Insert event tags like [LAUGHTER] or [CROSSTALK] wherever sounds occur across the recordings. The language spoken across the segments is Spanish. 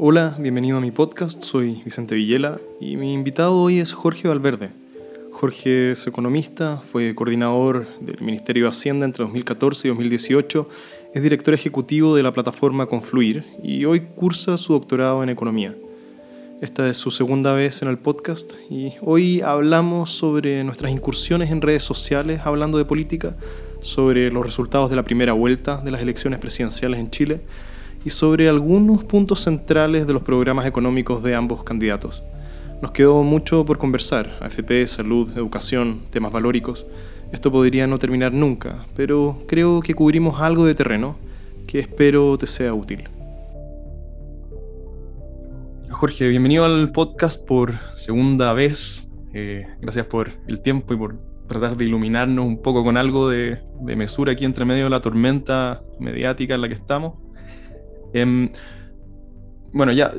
Hola, bienvenido a mi podcast, soy Vicente Villela y mi invitado hoy es Jorge Valverde. Jorge es economista, fue coordinador del Ministerio de Hacienda entre 2014 y 2018, es director ejecutivo de la plataforma Confluir y hoy cursa su doctorado en economía. Esta es su segunda vez en el podcast y hoy hablamos sobre nuestras incursiones en redes sociales hablando de política, sobre los resultados de la primera vuelta de las elecciones presidenciales en Chile y sobre algunos puntos centrales de los programas económicos de ambos candidatos. Nos quedó mucho por conversar, AFP, salud, educación, temas valóricos. Esto podría no terminar nunca, pero creo que cubrimos algo de terreno que espero te sea útil. Jorge, bienvenido al podcast por segunda vez. Eh, gracias por el tiempo y por tratar de iluminarnos un poco con algo de, de mesura aquí entre medio de la tormenta mediática en la que estamos. Em, bueno, ya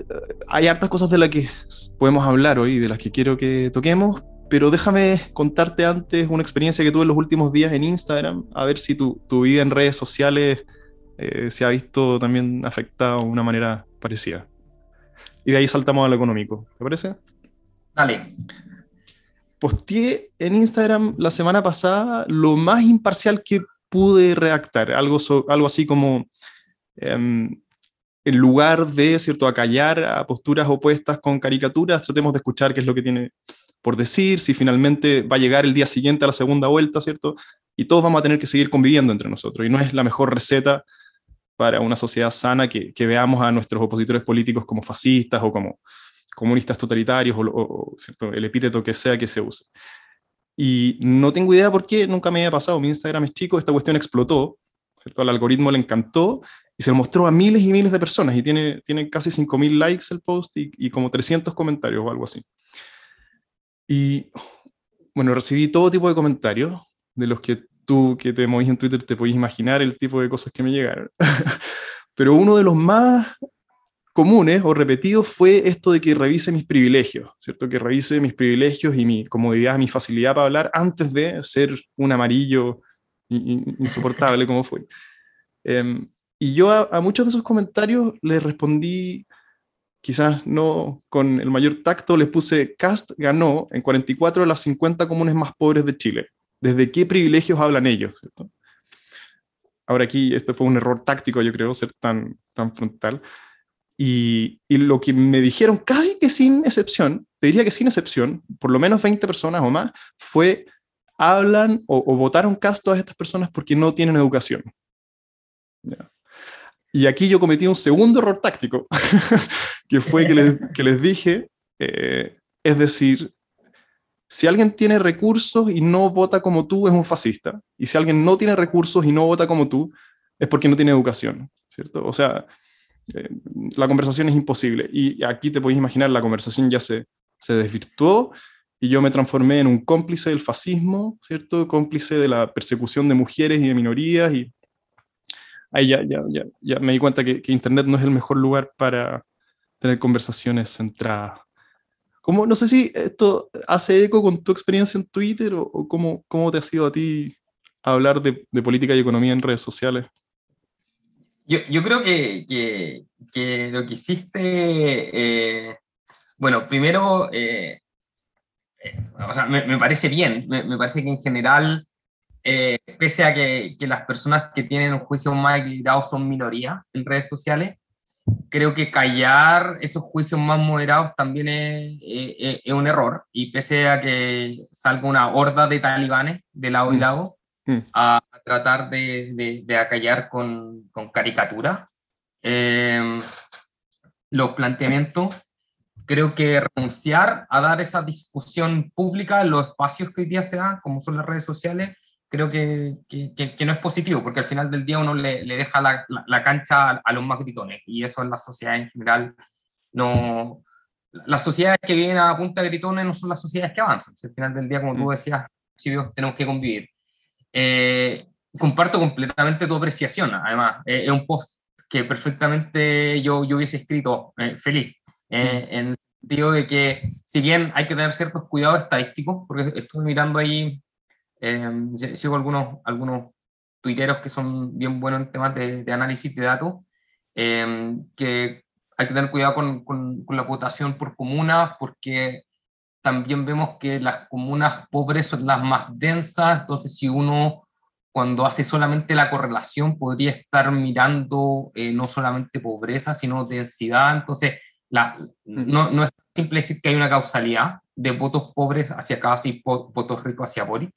hay hartas cosas de las que podemos hablar hoy, de las que quiero que toquemos, pero déjame contarte antes una experiencia que tuve en los últimos días en Instagram, a ver si tu, tu vida en redes sociales eh, se ha visto también afectada de una manera parecida. Y de ahí saltamos a lo económico, ¿te parece? Dale. Posteé en Instagram la semana pasada lo más imparcial que pude redactar, algo, algo así como... Em, en lugar de, ¿cierto?, acallar a posturas opuestas con caricaturas, tratemos de escuchar qué es lo que tiene por decir, si finalmente va a llegar el día siguiente a la segunda vuelta, ¿cierto? Y todos vamos a tener que seguir conviviendo entre nosotros. Y no es la mejor receta para una sociedad sana que, veamos a nuestros opositores políticos como fascistas o como comunistas totalitarios o, ¿cierto? el epíteto que sea que se use. Y no tengo idea por qué, nunca me había pasado. Mi Instagram es chico, esta cuestión explotó, ¿cierto? Al algoritmo le encantó y se lo mostró a miles y miles de personas y tiene, tiene casi 5.000 likes el post y, y, como 300 comentarios o algo así. Y bueno, recibí todo tipo de comentarios de los que tú que te movís en Twitter te podés imaginar el tipo de cosas que me llegaron. [LAUGHS] Pero uno de los más comunes o repetidos fue esto de que revise mis privilegios, ¿cierto? Que revise mis privilegios y mi comodidad, mi facilidad para hablar antes de ser un amarillo insoportable como fue. Eh, y yo a, muchos de esos comentarios les respondí, quizás no con el mayor tacto, les puse, Cast ganó en 44 de las 50 comunes más pobres de Chile. ¿Desde qué privilegios hablan ellos? Ahora aquí, este fue un error táctico, yo creo, ser tan, tan frontal. Y, y, lo que me dijeron, casi que sin excepción, te diría que sin excepción, por lo menos 20 personas o más, fue, hablan o, votaron cast todas estas personas porque no tienen educación. Y aquí yo cometí un segundo error táctico, [LAUGHS] que fue que les, dije, eh, es decir, si alguien tiene recursos y no vota como tú, es un fascista. Y si alguien no tiene recursos y no vota como tú, es porque no tiene educación, ¿cierto? O sea, eh, la conversación es imposible. Y aquí te podéis imaginar, la conversación ya se, se desvirtuó y yo me transformé en un cómplice del fascismo, ¿cierto? Cómplice de la persecución de mujeres y de minorías y ahí ya, ya, ya, ya me di cuenta que, que, Internet no es el mejor lugar para tener conversaciones centradas. ¿Cómo, no sé si esto hace eco con tu experiencia en Twitter o, o cómo, cómo, te ha sido a ti hablar de, de, política y economía en redes sociales. Yo, yo creo que, que, que, lo que hiciste, eh, bueno, primero, eh, eh, o sea, me, me, parece bien, me, me parece que en general eh, pese a que, que, las personas que tienen un juicio más equilibrado son minoría en redes sociales, creo que callar esos juicios más moderados también es, es, es un error. Y pese a que salga una horda de talibanes de lado y mm. lado mm. a, a, tratar de, de, de acallar con, con caricaturas eh, los planteamientos, creo que renunciar a dar esa discusión pública en los espacios que hoy día se dan, como son las redes sociales, creo que, que, que, no es positivo, porque al final del día uno le, le deja la, la, la, cancha a, a, los más gritones, y eso en la sociedad en general no... Las sociedades que vienen a punta de gritones no son las sociedades que avanzan. al final del día, como tú mm. decías, si Dios, tenemos que convivir. Eh, comparto completamente tu apreciación, además, eh, es un post que perfectamente yo, yo hubiese escrito eh, feliz, eh, mm. en el sentido de que, si bien hay que tener ciertos cuidados estadísticos, porque estuve mirando ahí eh, sigo algunos, algunos tuiteros que son bien buenos en temas de, de análisis de datos, eh, que hay que tener cuidado con, con, con la votación por comunas porque también vemos que las comunas pobres son las más densas, entonces si uno cuando hace solamente la correlación podría estar mirando eh, no solamente pobreza, sino densidad, entonces la, no, no, es simple decir que hay una causalidad de votos pobres hacia Kass y votos ricos hacia Boric,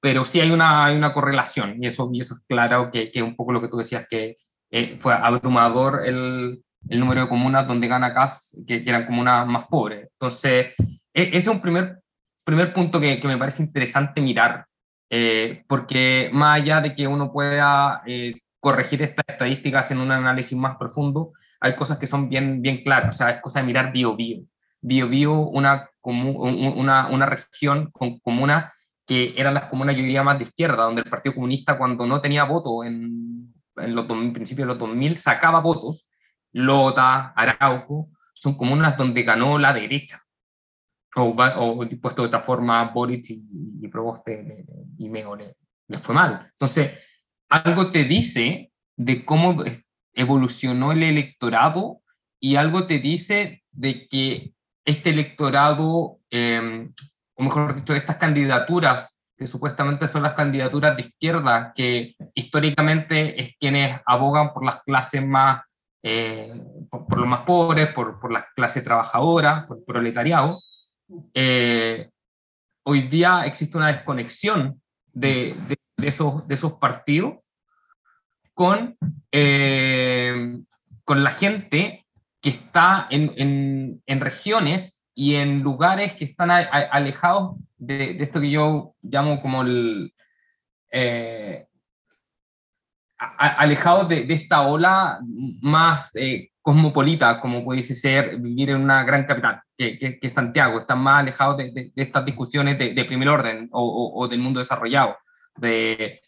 pero sí hay una, hay una correlación, y eso, eso es claro que, que un poco lo que tú decías, que eh, fue abrumador el, el, número de comunas donde gana Kass, que, que eran comunas más pobres. Entonces, e, ese es un primer, primer punto que, que me parece interesante mirar, eh, porque más allá de que uno pueda eh, corregir estas estadísticas en un análisis más profundo, hay cosas que son bien, bien claras, o sea, es cosa de mirar bio-bio. Bio-bio, una, una, una región con comunas que eran las comunas, yo diría, más de izquierda, donde el Partido Comunista, cuando no tenía voto en, en los principios de los 2000, sacaba votos. Lota, Arauco, son comunas donde ganó la derecha o, o puesto de otra forma, Boric y, y Proboste y Meo le, fue mal. Entonces, algo te dice de cómo evolucionó el electorado y algo te dice de que este electorado, eh, o mejor dicho, estas candidaturas, que supuestamente son las candidaturas de izquierda, que históricamente es quienes abogan por las clases más, eh, por, los más pobres, por, por la clase trabajadora, por el proletariado, eh, hoy día existe una desconexión de, de, esos, de esos partidos con, eh, con la gente que está en, en, en, regiones y en lugares que están alejados de, de, esto que yo llamo como el... Eh, alejados de, de, esta ola más eh, cosmopolita, como pudiese ser vivir en una gran capital, que, que, Santiago, están más alejados de, de, estas discusiones de, primer orden o, o, del mundo desarrollado, de,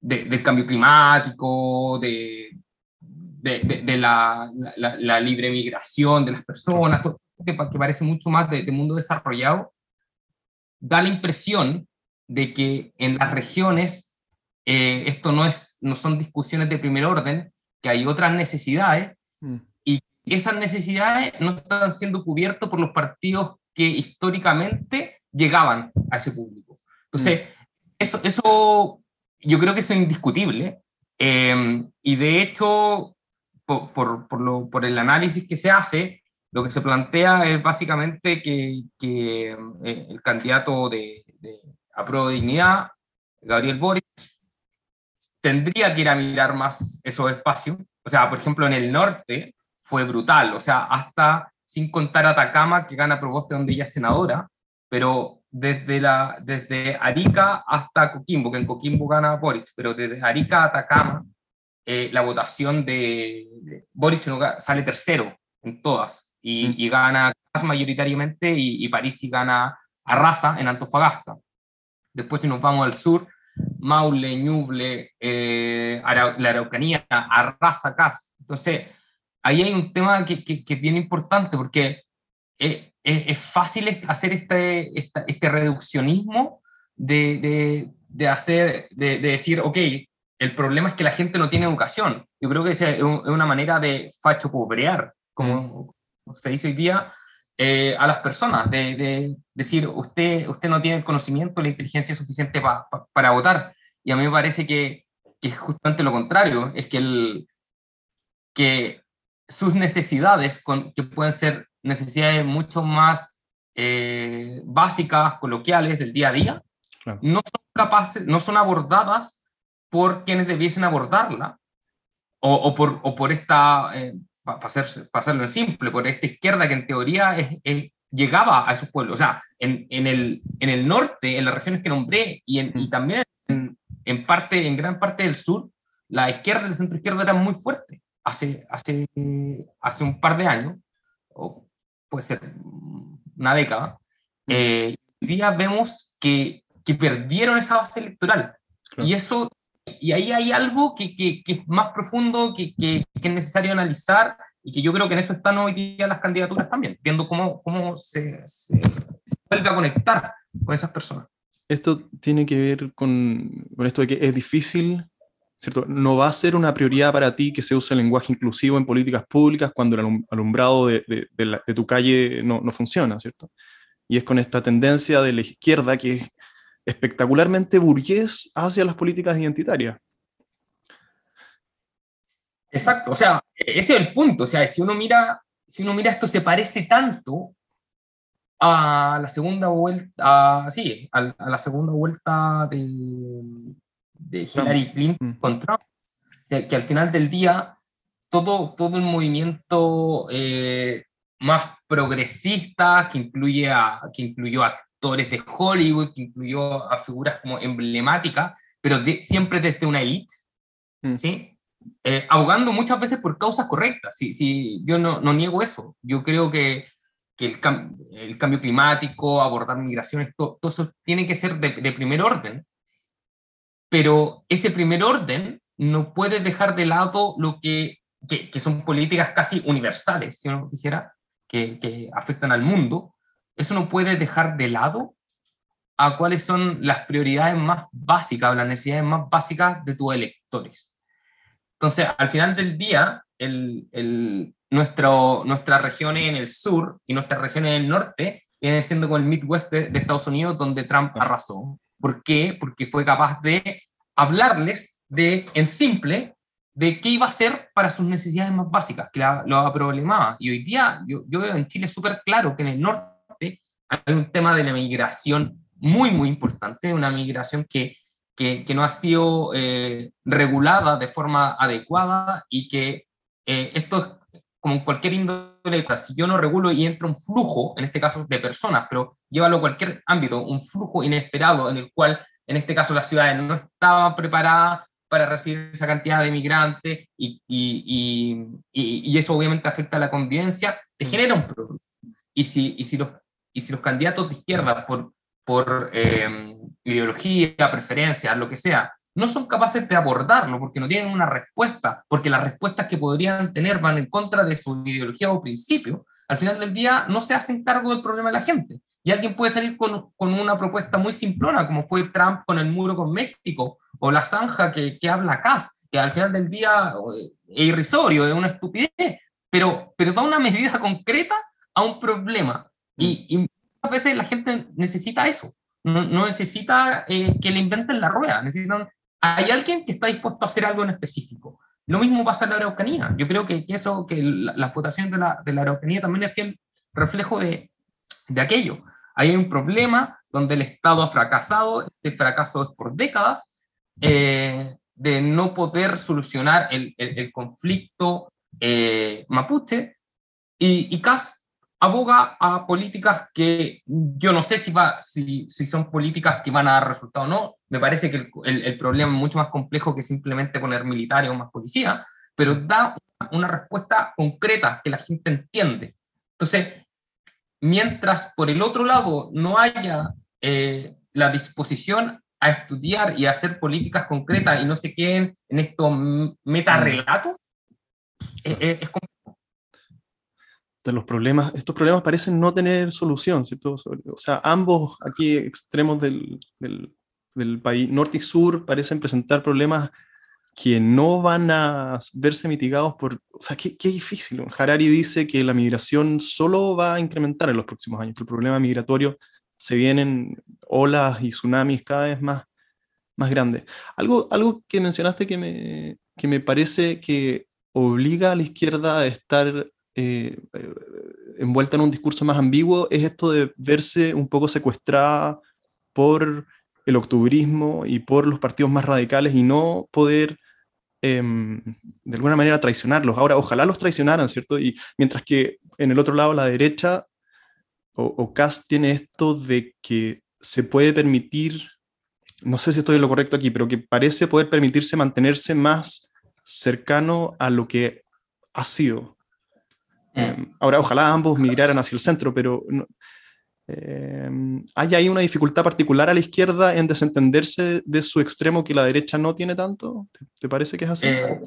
del cambio climático, de, la, la, la, libre migración de las personas, que, que parece mucho más de, mundo desarrollado, da la impresión de que en las regiones eh, esto no, es, no son discusiones de primer orden, que hay otras necesidades mm esas necesidades no están siendo cubiertas por los partidos que históricamente llegaban a ese público. Entonces, mm. eso, eso yo creo que eso es indiscutible. Eh, y de hecho, por, por, por, lo, por, el análisis que se hace, lo que se plantea es básicamente que, eh, el candidato de, de de Dignidad, Gabriel Boric, tendría que ir a mirar más esos espacios. O sea, por ejemplo, en el norte, fue brutal, o sea, hasta sin contar Atacama, que gana Proboste donde ella es senadora, pero desde, la, desde Arica hasta Coquimbo, que en Coquimbo gana Boric, pero desde Arica a Atacama, eh, la votación de, Boric sale tercero en todas, y, mm. y gana mayoritariamente, y, y París y gana Arrasa en Antofagasta. Después si nos vamos al sur, Maule, Ñuble, eh, la Araucanía, Arrasa, Cas. Entonces, ahí hay un tema que, que, que es bien importante porque es, es, fácil hacer este, este reduccionismo de, de, de hacer, de, de, decir, ok, el problema es que la gente no tiene educación. Yo creo que es una manera de facho pobrear, como se dice hoy día, eh, a las personas, de, de, decir, usted, usted no tiene el conocimiento, la inteligencia suficiente para votar. Y a mí me parece que, que, es justamente lo contrario, es que, el, que sus necesidades, con, que pueden ser necesidades mucho más eh, básicas, coloquiales del día a día, no son capaces, no son abordadas por quienes debiesen abordarla, o, o por, o por esta, eh, para, hacerlo en simple, por esta izquierda que en teoría es, llegaba a esos pueblos. O sea, en, en, el, en el norte, en las regiones que nombré, y, en, y mm. también en, en, parte, en gran parte del sur, la izquierda y el centro izquierdo eran muy fuertes hace, hace, hace un par de años, o puede ser una década, eh, hoy día vemos que, que, perdieron esa base electoral. Y eso, y ahí hay algo que, que, que es más profundo, que, es necesario analizar, y que yo creo que en eso están hoy día las candidaturas también, viendo cómo, cómo se, se, vuelve a conectar con esas personas. Esto tiene que ver con, con esto de que es difícil ¿cierto? No va a ser una prioridad para ti que se use el lenguaje inclusivo en políticas públicas cuando el alumbrado de, de, tu calle no, no, funciona, ¿cierto? Y es con esta tendencia de la izquierda que es espectacularmente burgués hacia las políticas identitarias. Exacto, o sea, ese es el punto, o sea, si uno mira, si uno mira esto se parece tanto a la segunda vuelta, sí, a, la segunda vuelta de, de Hillary Clinton mm. con Trump, que, al final del día todo, todo el movimiento eh, más progresista que incluye a, que incluyó actores de Hollywood, que incluyó a figuras como emblemáticas, pero siempre desde una élite, mm. ¿sí? Eh, abogando muchas veces por causas correctas. Sí, sí, yo no, no niego eso. Yo creo que, que el, el, cambio climático, abordar migraciones, todo, eso tiene que ser de, de, primer orden. Pero ese primer orden no puede dejar de lado lo que, que, que son políticas casi universales, si uno quisiera, que, que afectan al mundo. Eso no puede dejar de lado a cuáles son las prioridades más básicas, las necesidades más básicas de tus electores. Entonces, al final del día, el, el, nuestro, nuestras regiones en el sur y nuestras regiones en el norte vienen siendo con el Midwest de, Estados Unidos, donde Trump arrasó. ¿Por qué? Porque fue capaz de hablarles de, en simple de qué iba a hacer para sus necesidades más básicas, que lo problemaba. Y hoy día yo, yo veo en Chile súper claro que en el norte hay un tema de la migración muy, muy importante, una migración que que, no ha sido eh, regulada de forma adecuada y que eh, esto es como cualquier índole, si yo no regulo y entra un flujo, en este caso de personas, pero llévalo a cualquier ámbito, un flujo inesperado en el cual, en este caso, las ciudades no estaban preparadas para recibir esa cantidad de migrantes y, y, y, y eso obviamente afecta a la convivencia, te mm. genera un problema. Y si, y si, los, y si los candidatos de izquierda, por, por eh, ideología, preferencia, lo que sea, no son capaces de abordarlo porque no tienen una respuesta, porque las respuestas que podrían tener van en contra de su ideología o principio, al final del día no se hacen cargo del problema de la gente. Y alguien puede salir con, con una propuesta muy simplona, como fue Trump con el muro con México, o la zanja que, que habla Kass, que al final del día es irrisorio, es una estupidez, pero, pero da una medida concreta a un problema. Y, y a veces la gente necesita eso, no, necesita eh, que le inventen la rueda, necesitan, hay alguien que está dispuesto a hacer algo en específico. Lo mismo pasa en la Araucanía. Yo creo que, eso, que la, votación de la, de la Araucanía también es el reflejo de, de aquello. Hay un problema donde el Estado ha fracasado, este fracaso es por décadas, eh, de no poder solucionar el, el, conflicto eh, mapuche, y, y aboga a políticas que yo no sé si, va, si, si son políticas que van a dar resultado o no. Me parece que el, el, problema es mucho más complejo que simplemente poner militares o más policía, pero da una, respuesta concreta que la gente entiende. Entonces, mientras por el otro lado no haya eh, la disposición a estudiar y a hacer políticas concretas y no se queden en estos metarrelatos, es, es, los problemas, estos problemas parecen no tener solución, ¿cierto? O sea, ambos aquí extremos del, del, país, norte y sur, parecen presentar problemas que no van a verse mitigados por... O sea, qué, qué difícil. Harari dice que la migración solo va a incrementar en los próximos años, que el problema migratorio se vienen olas y tsunamis cada vez más, más grandes. Algo, algo que mencionaste que me, que me parece que obliga a la izquierda a estar eh, eh, envuelta en un discurso más ambiguo es esto de verse un poco secuestrada por el octubrismo y por los partidos más radicales y no poder em, de alguna manera traicionarlos. Ahora, ojalá los traicionaran, ¿cierto? Y mientras que en el otro lado, la derecha o, tiene esto de que se puede permitir, no sé si estoy en lo correcto aquí, pero que parece poder permitirse mantenerse más cercano a lo que ha sido, eh, ahora, ojalá ambos migraran hacia el centro, pero eh, ¿hay ahí una dificultad particular a la izquierda en desentenderse de su extremo que la derecha no tiene tanto? ¿Te, parece que es así? Eh,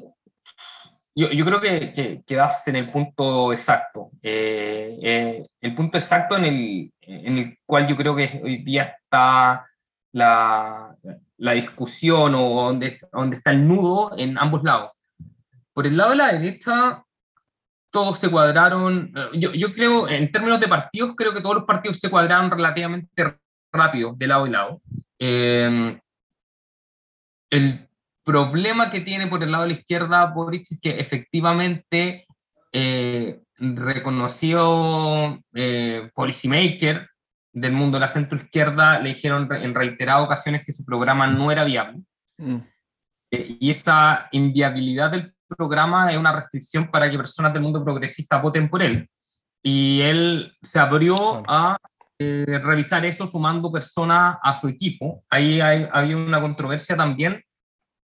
yo, yo, creo que, que, das en el punto exacto. el punto exacto en el, en el cual yo creo que hoy día está la, la discusión o dónde, dónde está el nudo en ambos lados. Por el lado de la derecha, todos se cuadraron, eh, yo, yo, creo, en términos de partidos, creo que todos los partidos se cuadraron relativamente rápido de lado y lado. Eh, el problema que tiene por el lado de la izquierda Boric es que efectivamente eh, reconocido eh, policymaker del mundo de la centro izquierda le dijeron en reiteradas ocasiones que su programa no era viable. Mm. Eh, y esa inviabilidad del programa es una restricción para que personas del mundo progresista voten por él. Y él se abrió a eh, revisar eso sumando personas a su equipo. Ahí hay, había una controversia también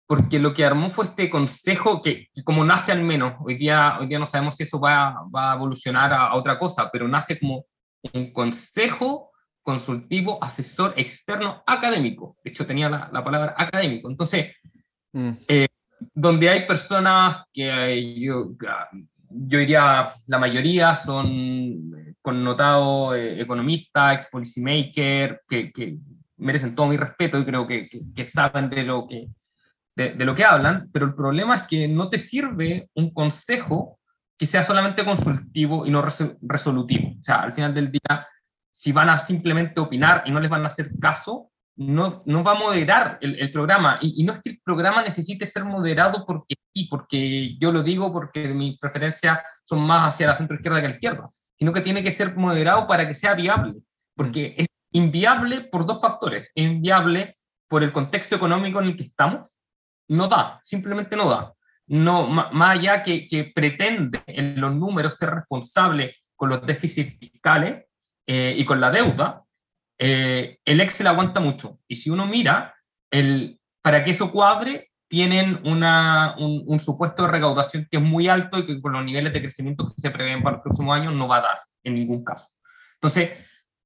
porque lo que armó fue este consejo que, como nace al menos, hoy día, hoy día no sabemos si eso va, va a evolucionar a, otra cosa, pero nace como un consejo consultivo asesor externo académico. De hecho, tenía la, la palabra académico. Entonces, mm. eh, donde hay personas que yo, yo diría la mayoría son connotados eh, economistas, ex policymaker, que, que, merecen todo mi respeto y creo que, que saben de lo que, de, lo que hablan, pero el problema es que no te sirve un consejo que sea solamente consultivo y no resolutivo. O sea, al final del día, si van a simplemente opinar y no les van a hacer caso, no, no va a moderar el, programa. Y, no es que el programa necesite ser moderado porque sí, porque yo lo digo porque mis preferencias son más hacia la centro izquierda que la izquierda, sino que tiene que ser moderado para que sea viable, porque mm. es inviable por dos factores. Es inviable por el contexto económico en el que estamos, no da, simplemente no da. No, más allá que, que pretende en los números ser responsable con los déficits fiscales eh, y con la deuda, eh, el Excel aguanta mucho. Y si uno mira, el, para que eso cuadre, tienen un, supuesto de recaudación que es muy alto y que con los niveles de crecimiento que se prevén para los próximos años no va a dar en ningún caso. Entonces,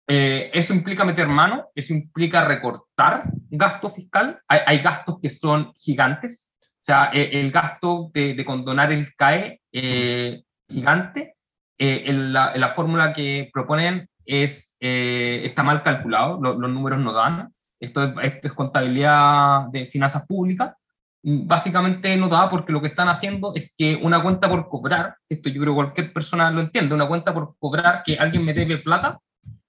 eh, eso implica meter mano, eso implica recortar gasto fiscal. Hay, gastos que son gigantes, o sea, e, el, gasto de, condonar el CAE eh, gigante, eh, la, fórmula que proponen es, está mal calculado, los números no dan. Esto es, esto es contabilidad de finanzas públicas básicamente no da porque lo que están haciendo es que una cuenta por cobrar, esto yo creo que cualquier persona lo entiende, una cuenta por cobrar que alguien me debe plata,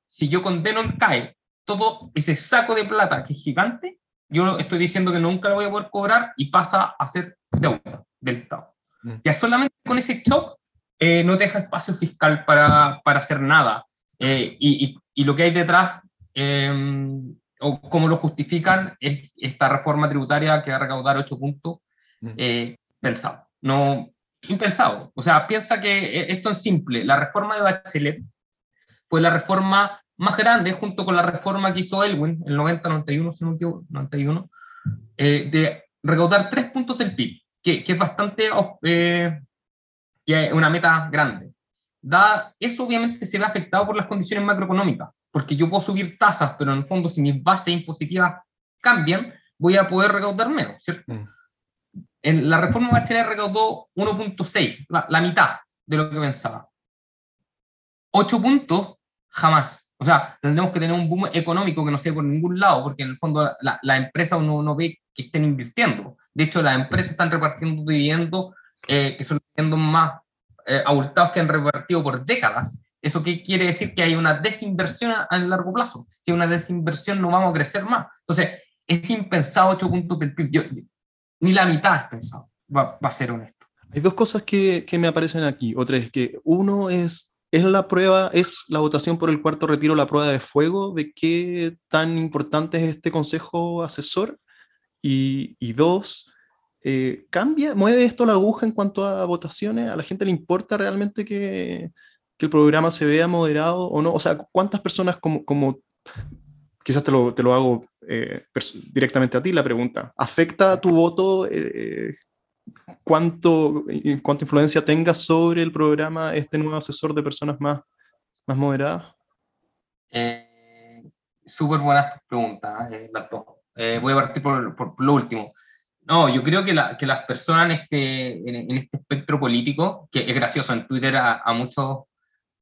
si yo condeno el CAE, todo ese saco de plata que es gigante, yo estoy diciendo que nunca lo voy a poder cobrar y pasa a ser deuda del Estado. Mm. Ya solamente con ese shock eh, no deja espacio fiscal para, para hacer nada. Eh, y, y, lo que hay detrás, em, o cómo lo justifican, es esta reforma tributaria que va a recaudar 8 puntos, mm. eh, pensado. No, impensado. O sea, piensa que esto es simple. La reforma de Bachelet fue la reforma más grande, junto con la reforma que hizo Elwin, el 90-91, 91, eh, de recaudar tres puntos del PIB, que, que es bastante, eh, que es una meta grande. Da, eso obviamente se ve afectado por las condiciones macroeconómicas, porque yo puedo subir tasas, pero en el fondo si mis bases impositivas cambian, voy a poder recaudar menos, ¿cierto? Mm. En la reforma Bachelet recaudó 1.6, la, la mitad de lo que pensaba. 8 puntos, jamás. O sea, tendremos que tener un boom económico que no sea por ningún lado, porque en el fondo la, la empresa uno no ve que estén invirtiendo. De hecho, las empresas están repartiendo dividendos eh, que son dividendos más eh, abultados que han repartido por décadas. ¿Eso qué quiere decir? Que hay una desinversión a, largo plazo. Si hay una desinversión, no vamos a crecer más. Entonces, es impensado 8 puntos del PIB. ni la mitad es pensado, va, va, a ser honesto. Hay dos cosas que, que me aparecen aquí. Otra es que uno es ¿Es la prueba, es la votación por el cuarto retiro la prueba de fuego de qué tan importante es este consejo asesor? Y, y dos, eh, ¿cambia, mueve esto la aguja en cuanto a votaciones? ¿A la gente le importa realmente que, que el programa se vea moderado o no? O sea, ¿cuántas personas como, como quizás te lo, te lo hago eh, directamente a ti la pregunta, ¿afecta tu voto eh, cuánto, cuánta influencia tenga sobre el programa este nuevo asesor de personas más, más moderadas? Súper buenas preguntas, las dos. Voy a partir por, por, lo último. No, yo creo que, la, que las personas en este, en, este espectro político, que es gracioso, en Twitter a, a, muchos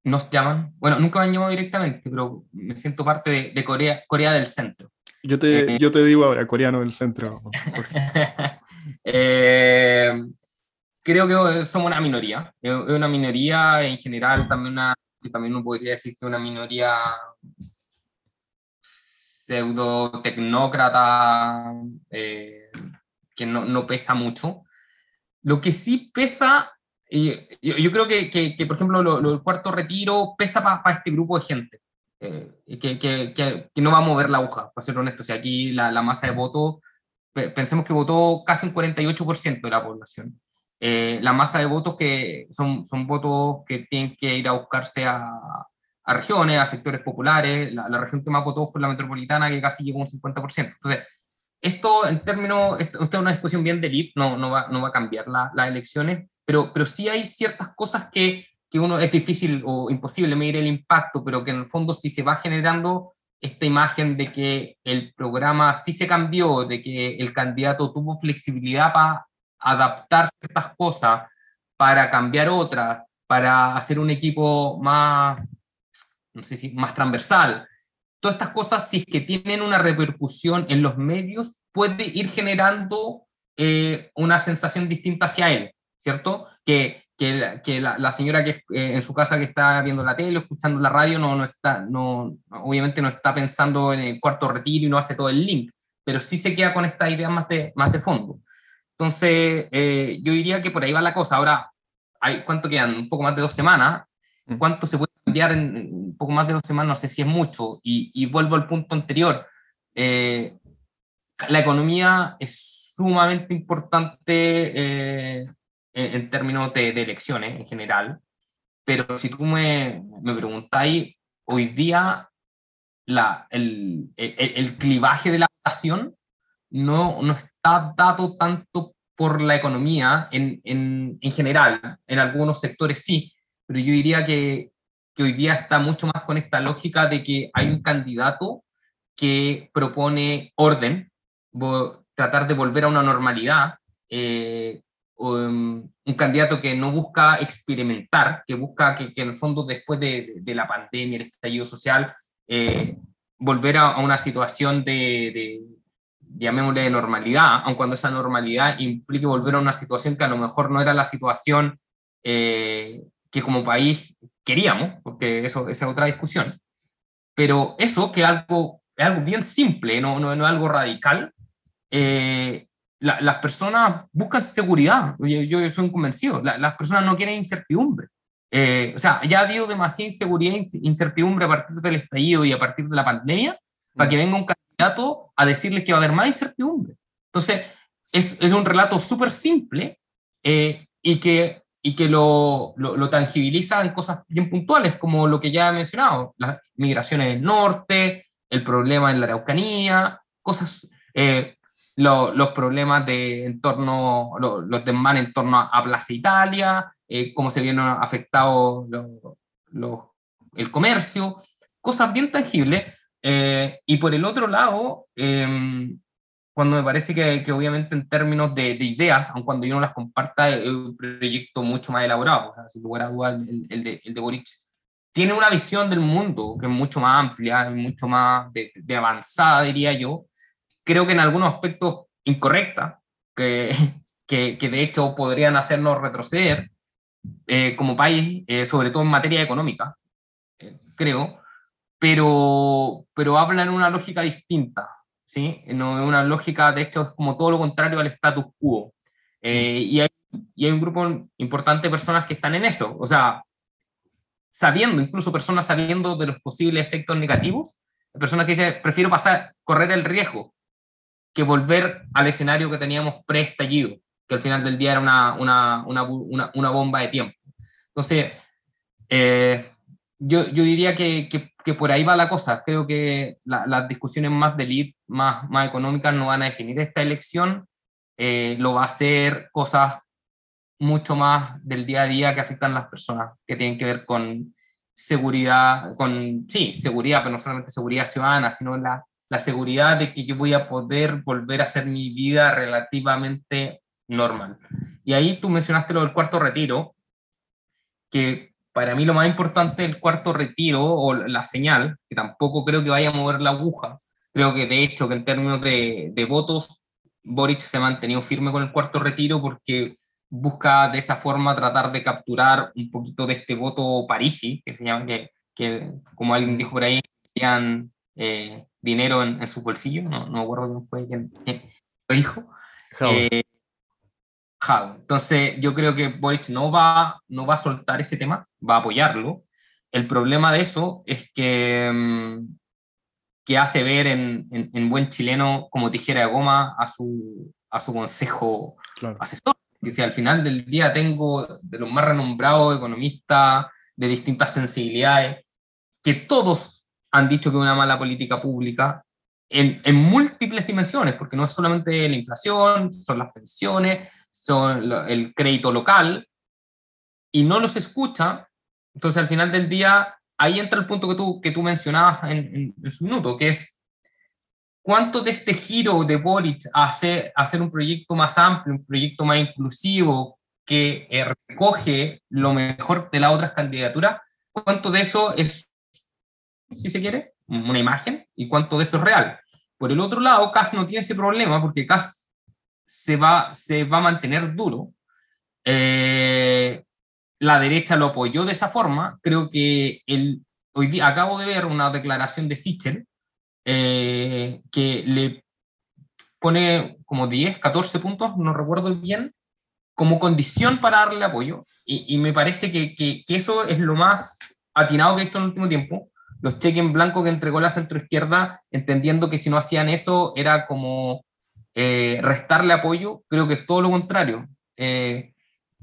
nos llaman, bueno, nunca me han llamado directamente, pero me siento parte de, de Corea, Corea del Centro. Yo te, yo te digo ahora, coreano del centro. [LAUGHS] creo que somos una minoría, es una minoría en general, también una, también uno podría decir que una minoría pseudo tecnócrata eh, que no, no, pesa mucho. Lo que sí pesa, yo, yo, creo que, que, por ejemplo, lo, el cuarto retiro pesa para este grupo de gente, eh, que, que, no va a mover la aguja, para ser honesto. O sea, aquí la, la masa de votos, pensemos que votó casi un 48% de la población. Eh, la masa de votos que son, son votos que tienen que ir a buscarse a, a regiones, a sectores populares. La, región que más votó fue la metropolitana, que casi llegó a un 50%. Entonces, esto en términos, esto, es una discusión bien de VIP, no, no, va, no va a cambiar las elecciones, pero, pero sí hay ciertas cosas que, que uno es difícil o imposible medir el impacto, pero que en el fondo sí se va generando esta imagen de que el programa sí se cambió, de que el candidato tuvo flexibilidad para adaptar ciertas cosas para cambiar otras, para hacer un equipo más, no sé si más transversal. Todas estas cosas, si es que tienen una repercusión en los medios, puede ir generando eh, una sensación distinta hacia él, ¿cierto? Que, que, que la, señora que eh, en su casa que está viendo la tele, escuchando la radio, no, no está, no, obviamente no está pensando en el cuarto retiro y no hace todo el link, pero sí se queda con esta idea más de, más de fondo. Entonces, eh, yo diría que por ahí va la cosa. Ahora, hay, ¿cuánto quedan? Un poco más de dos semanas. Mm. ¿Cuánto se puede cambiar en, un poco más de dos semanas? No sé si es mucho. Y, vuelvo al punto anterior. Eh, la economía es sumamente importante eh, en, términos de, elecciones en general. Pero si tú me, me preguntáis, hoy día la, el, el, el, clivaje de la votación no, no está dado tanto por la economía en, en, en, general, en algunos sectores sí, pero yo diría que, que, hoy día está mucho más con esta lógica de que hay un candidato que propone orden, tratar de volver a una normalidad, eh, um, un candidato que no busca experimentar, que busca que, que en el fondo después de, de, la pandemia, el estallido social, eh, volver a, a, una situación de, llamémosle de normalidad, aun cuando esa normalidad implique volver a una situación que a lo mejor no era la situación eh, que como país queríamos, porque eso esa es otra discusión. Pero eso, que es algo, es algo bien simple, no, no, no es algo radical, eh, las personas buscan seguridad, yo, yo soy convencido, las personas no quieren incertidumbre. Eh, o sea, ya ha habido demasiada inseguridad e incertidumbre a partir del estallido y a partir de la pandemia, para que venga un a decirles que va a haber más incertidumbre. Entonces, es, es un relato súper simple eh, y que, y que lo, lo, tangibiliza en cosas bien puntuales, como lo que ya he mencionado, las migraciones del norte, el problema en la Araucanía, cosas, eh, los problemas de en torno, los desmanes en torno a, Plaza Italia, eh, cómo se viene afectado el comercio, cosas bien tangibles eh, y por el otro lado, em, cuando me parece que, que, obviamente en términos de, de, ideas, aun cuando yo no las comparta, es un proyecto mucho más elaborado, o sea, sin lugar a dudas, el, el, de, el de Boric tiene una visión del mundo que es mucho más amplia, mucho más de, de avanzada, diría yo. Creo que en algunos aspectos incorrecta, que, [LAUGHS] que, que de hecho podrían hacernos retroceder eh, como país, eh, sobre todo en materia económica, creo pero, pero hablan en una lógica distinta, ¿sí? No una lógica, de hecho, es como todo lo contrario al status quo. Eh, y, hay, y hay un grupo importante de personas que están en eso, o sea, sabiendo, incluso personas sabiendo de los posibles efectos negativos, personas que dicen, prefiero pasar, correr el riesgo que volver al escenario que teníamos pre-estallido, que al final del día era una, una, una, una bomba de tiempo. Entonces, eh, yo, yo, diría que, que, por ahí va la cosa. Creo que las discusiones más de elite, más, más económicas, no van a definir esta elección. Eh, lo va a hacer cosas mucho más del día a día que afectan a las personas, que tienen que ver con seguridad, con, sí, seguridad, pero no solamente seguridad ciudadana, sino la, la seguridad de que yo voy a poder volver a hacer mi vida relativamente normal. Y ahí tú mencionaste lo del cuarto retiro, que para mí lo más importante del cuarto retiro o la señal, que tampoco creo que vaya a mover la aguja, Creo que de hecho que en términos de, de votos, Boric se ha mantenido firme con el cuarto retiro porque busca de esa forma tratar de capturar un poquito de este voto parisi, que se llama, que, que como alguien dijo por ahí, tenían eh, dinero en, en su bolsillo, no, no acuerdo quién fue quien lo dijo. Eh, Entonces yo creo que Boric no va, no va a soltar ese tema, va a apoyarlo. El problema de eso es que, mm, que hace ver en, en, buen chileno como tijera de goma a su, a su consejo asesor que si al final del día tengo de los más renombrados economistas de distintas sensibilidades, que todos han dicho que una mala política pública en, en, múltiples dimensiones, porque no es solamente la inflación, son las pensiones, son el crédito local, y no los escucha, entonces al final del día, ahí entra el punto que tú, que tú mencionabas en, en su minuto, que es ¿Cuánto de este giro de Boric a hacer, un proyecto más amplio, un proyecto más inclusivo, que eh, recoge lo mejor de las otras candidaturas, cuánto de eso es, si se quiere, una imagen y cuánto de eso es real? Por el otro lado, CAS no tiene ese problema porque CAS se va, se va a mantener duro. Eh, la derecha lo apoyó de esa forma. Creo que el, hoy día acabo de ver una declaración de Sichel eh, que le pone como 10, 14 puntos, no recuerdo bien, como condición para darle apoyo. Y, me parece que, que, eso es lo más atinado que he visto en el último tiempo. Los cheques en blanco que entregó la centroizquierda, entendiendo que si no hacían eso era como eh, restarle apoyo, creo que es todo lo contrario. Eh,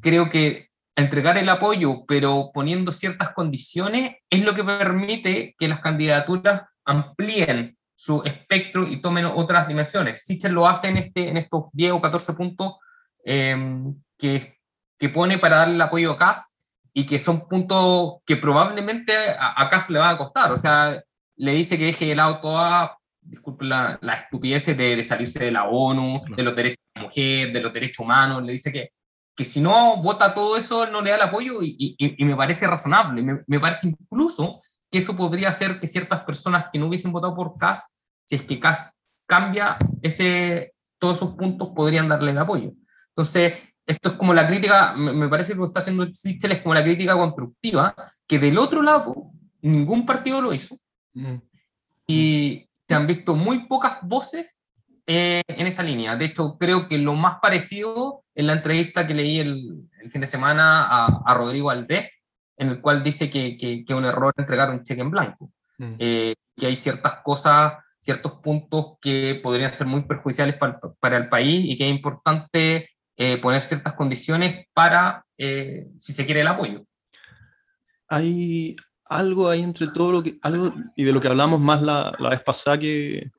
creo que entregar el apoyo, pero poniendo ciertas condiciones, es lo que permite que las candidaturas amplíen su espectro y tomen otras dimensiones. Sicher lo hace en, este, en estos 10 o 14 puntos em, que, que, pone para darle el apoyo a CAS y que son puntos que probablemente a, a CAS le va a costar. O sea, le dice que deje de lado toda, disculpe la, la estupidez de, de, salirse de la ONU, de los derechos de la mujer, de los derechos humanos. Le dice que, que si no vota todo eso, no le da el apoyo y, y, y me parece razonable. Me, me parece incluso que eso podría hacer que ciertas personas que no hubiesen votado por CAS, si es que CAS cambia ese, todos esos puntos, podrían darle el apoyo. Entonces, esto es como la crítica, me parece que lo está haciendo Sichel es como la crítica constructiva, que del otro lado ningún partido lo hizo. Mm. Y se han visto muy pocas voces eh, en esa línea. De hecho, creo que lo más parecido en la entrevista que leí el, el fin de semana a, a Rodrigo Aldés, en el cual dice que, que, que un error entregar un cheque en blanco, mm. eh, que hay ciertas cosas, ciertos puntos que podrían ser muy perjudiciales para, para el país y que es importante eh, poner ciertas condiciones para, eh, si se quiere, el apoyo. Hay algo ahí entre todo lo que, algo, y de lo que hablamos más la, la vez pasada que,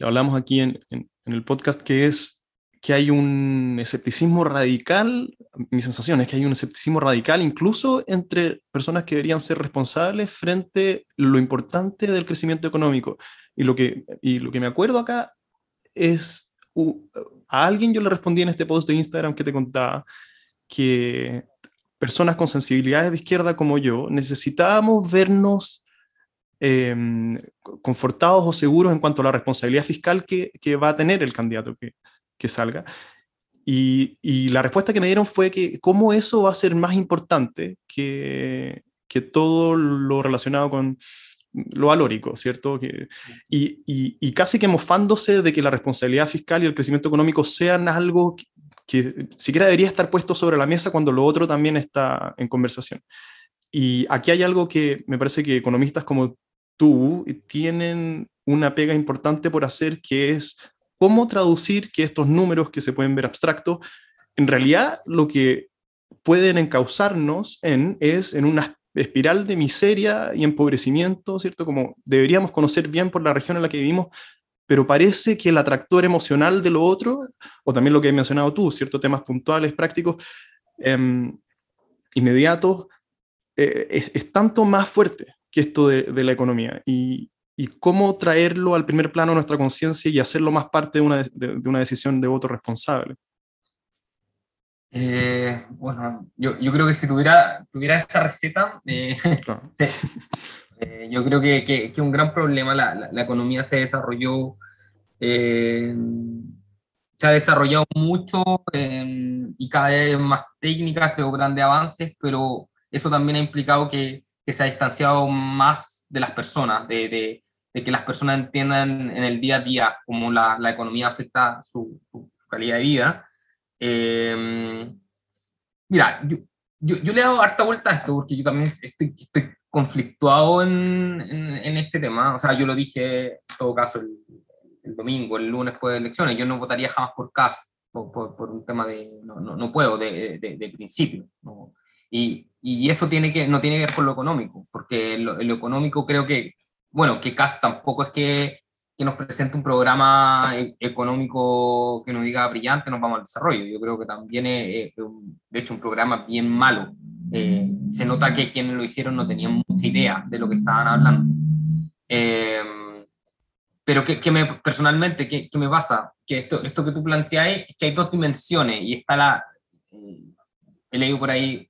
que hablamos aquí en, en, en el podcast, que es que hay un escepticismo radical, mi sensación es que hay un escepticismo radical incluso entre personas que deberían ser responsables frente a lo importante del crecimiento económico. Y lo que, y lo que me acuerdo acá es, a alguien yo le respondí en este post de Instagram que te contaba que personas con sensibilidades de izquierda como yo necesitábamos vernos em, confortados o seguros en cuanto a la responsabilidad fiscal que, que va a tener el candidato que, que salga. Y, y, la respuesta que me dieron fue que cómo eso va a ser más importante que, que todo lo relacionado con lo valórico, ¿cierto? Que, y, y, y, casi que mofándose de que la responsabilidad fiscal y el crecimiento económico sean algo que, que siquiera debería estar puesto sobre la mesa cuando lo otro también está en conversación. Y aquí hay algo que me parece que economistas como tú tienen una pega importante por hacer, que es cómo traducir que estos números que se pueden ver abstractos, en realidad lo que pueden encauzarnos en es en una espiral de miseria y empobrecimiento, ¿cierto? Como deberíamos conocer bien por la región en la que vivimos, pero parece que el atractor emocional de lo otro, o también lo que he mencionado tú, ciertos temas puntuales, prácticos, inmediatos, eh, es, es, tanto más fuerte que esto de, de la economía. Y, y cómo traerlo al primer plano de nuestra conciencia y hacerlo más parte de una, de, de una decisión de voto responsable? Eh, bueno, yo, yo, creo que si tuviera, tuviera esta receta, eh, [LAUGHS] claro. Eh, yo creo que, que, un gran problema, la, la, economía se desarrolló, se ha desarrollado mucho y cada vez más técnicas, creo grandes avances, pero eso también ha implicado que, que se ha distanciado más de las personas, de, de, de, que las personas entiendan en el día a día cómo la, la economía afecta su, su, calidad de vida. Eh, mira, yo, yo, yo, le he dado harta vuelta a esto porque yo también estoy, estoy conflictuado en, en, este tema. O sea, yo lo dije en todo caso el, el domingo, el lunes después de elecciones. Yo no votaría jamás por Cast por, por, un tema de. No, no, no puedo, de, de, de principio. ¿no? Y, y, eso tiene que, no tiene que ver con lo económico, porque lo, lo económico creo que. Bueno, que Cast tampoco es que, que nos presente un programa e, económico que nos diga brillante, nos vamos al desarrollo. Yo creo que también es, de hecho, un programa bien malo eh, se nota que quienes lo hicieron no tenían mucha idea de lo que estaban hablando. Eh, pero que, que, me, personalmente, ¿qué, me pasa? Que esto, esto que tú planteas es que hay dos dimensiones y está la, eh, he leído por ahí,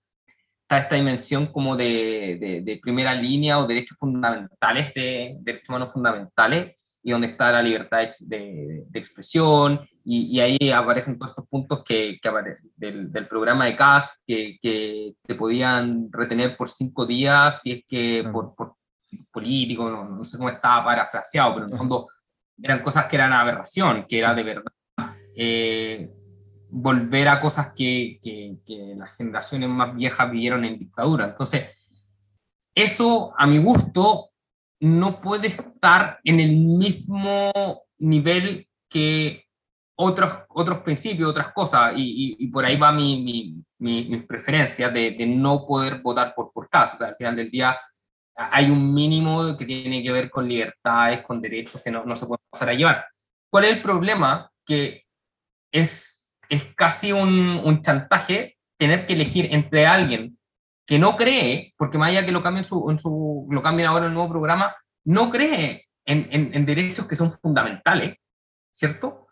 está esta dimensión como de, de, de primera línea o derechos fundamentales, de derechos humanos fundamentales, y donde está la libertad de, de expresión, y, y, ahí aparecen todos estos puntos que, que del, del, programa de CAS que, que, te podían retener por cinco días si es que por, por político, no, no, sé cómo estaba parafraseado, pero en el fondo eran cosas que eran aberración, que era de verdad. Eh, volver a cosas que, que, que las generaciones más viejas vivieron en dictadura. Entonces, eso a mi gusto no puede estar en el mismo nivel que otros, otros principios, otras cosas, y, y, por ahí va mi, mi, mi, mis de, de, no poder votar por, por caso. O sea, al final del día hay un mínimo que tiene que ver con libertades, con derechos que no, no se pueden pasar a llevar. ¿Cuál es el problema? Que es, es casi un, un chantaje tener que elegir entre alguien que no cree, porque más allá que lo cambien, su, en su, lo cambien ahora en el nuevo programa, no cree en, en, en derechos que son fundamentales, ¿cierto?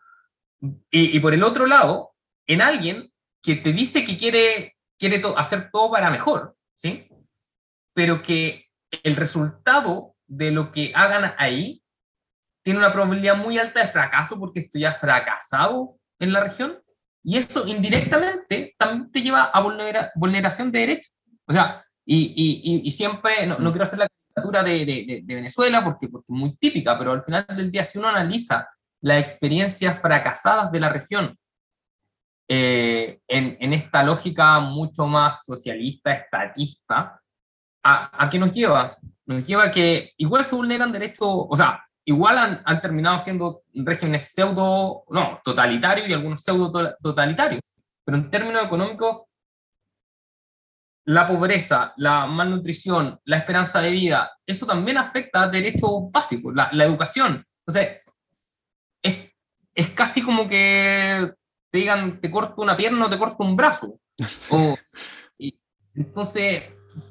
Y, y, por el otro lado, en alguien que te dice que quiere, quiere to hacer todo para mejor, ¿sí? Pero que el resultado de lo que hagan ahí tiene una probabilidad muy alta de fracaso porque estoy ya fracasado en la región y eso indirectamente también te lleva a vulnera vulneración de derechos. O sea, y, y, y siempre, no, no, quiero hacer la caricatura de, de, de, Venezuela porque, porque es muy típica, pero al final del día, si uno analiza las experiencias fracasadas de la región eh, en, en, esta lógica mucho más socialista, estatista, ¿a, ¿a, qué nos lleva? Nos lleva a que igual se vulneran derechos, o sea, igual han, han terminado siendo regímenes pseudo, no, totalitarios y algunos pseudo totalitarios, pero en términos económicos, la pobreza, la malnutrición, la esperanza de vida, eso también afecta a derechos básicos, la, la educación. Entonces, es, es casi como que te digan, te corto una pierna o te corto un brazo. [LAUGHS] O, y, entonces,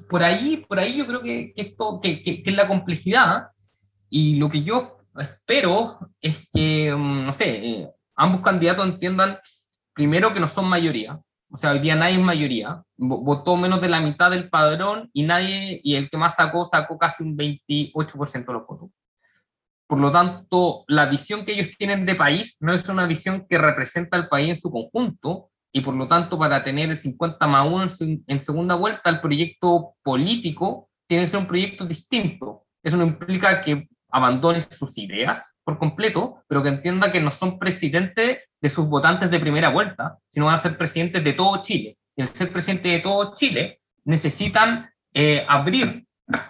por ahí, por ahí yo creo que, que esto, que, que, que, es la complejidad y lo que yo espero es que, mm, no sé, eh, ambos candidatos entiendan primero que no son mayoría, o sea, hoy día nadie es mayoría, votó menos de la mitad del padrón y nadie, y el que más sacó, sacó casi un 28% de los votos. Por lo tanto, la visión que ellos tienen de país no es una visión que representa al país en su conjunto, y por lo tanto, para tener el 50 más 1 en segunda vuelta, el proyecto político tiene que ser un proyecto distinto. Eso no implica que abandonen sus ideas por completo, pero que entienda que no son presidentes de sus votantes de primera vuelta, sino van a ser presidentes de todo Chile. Y al ser presidente de todo Chile, necesitan eh, abrir,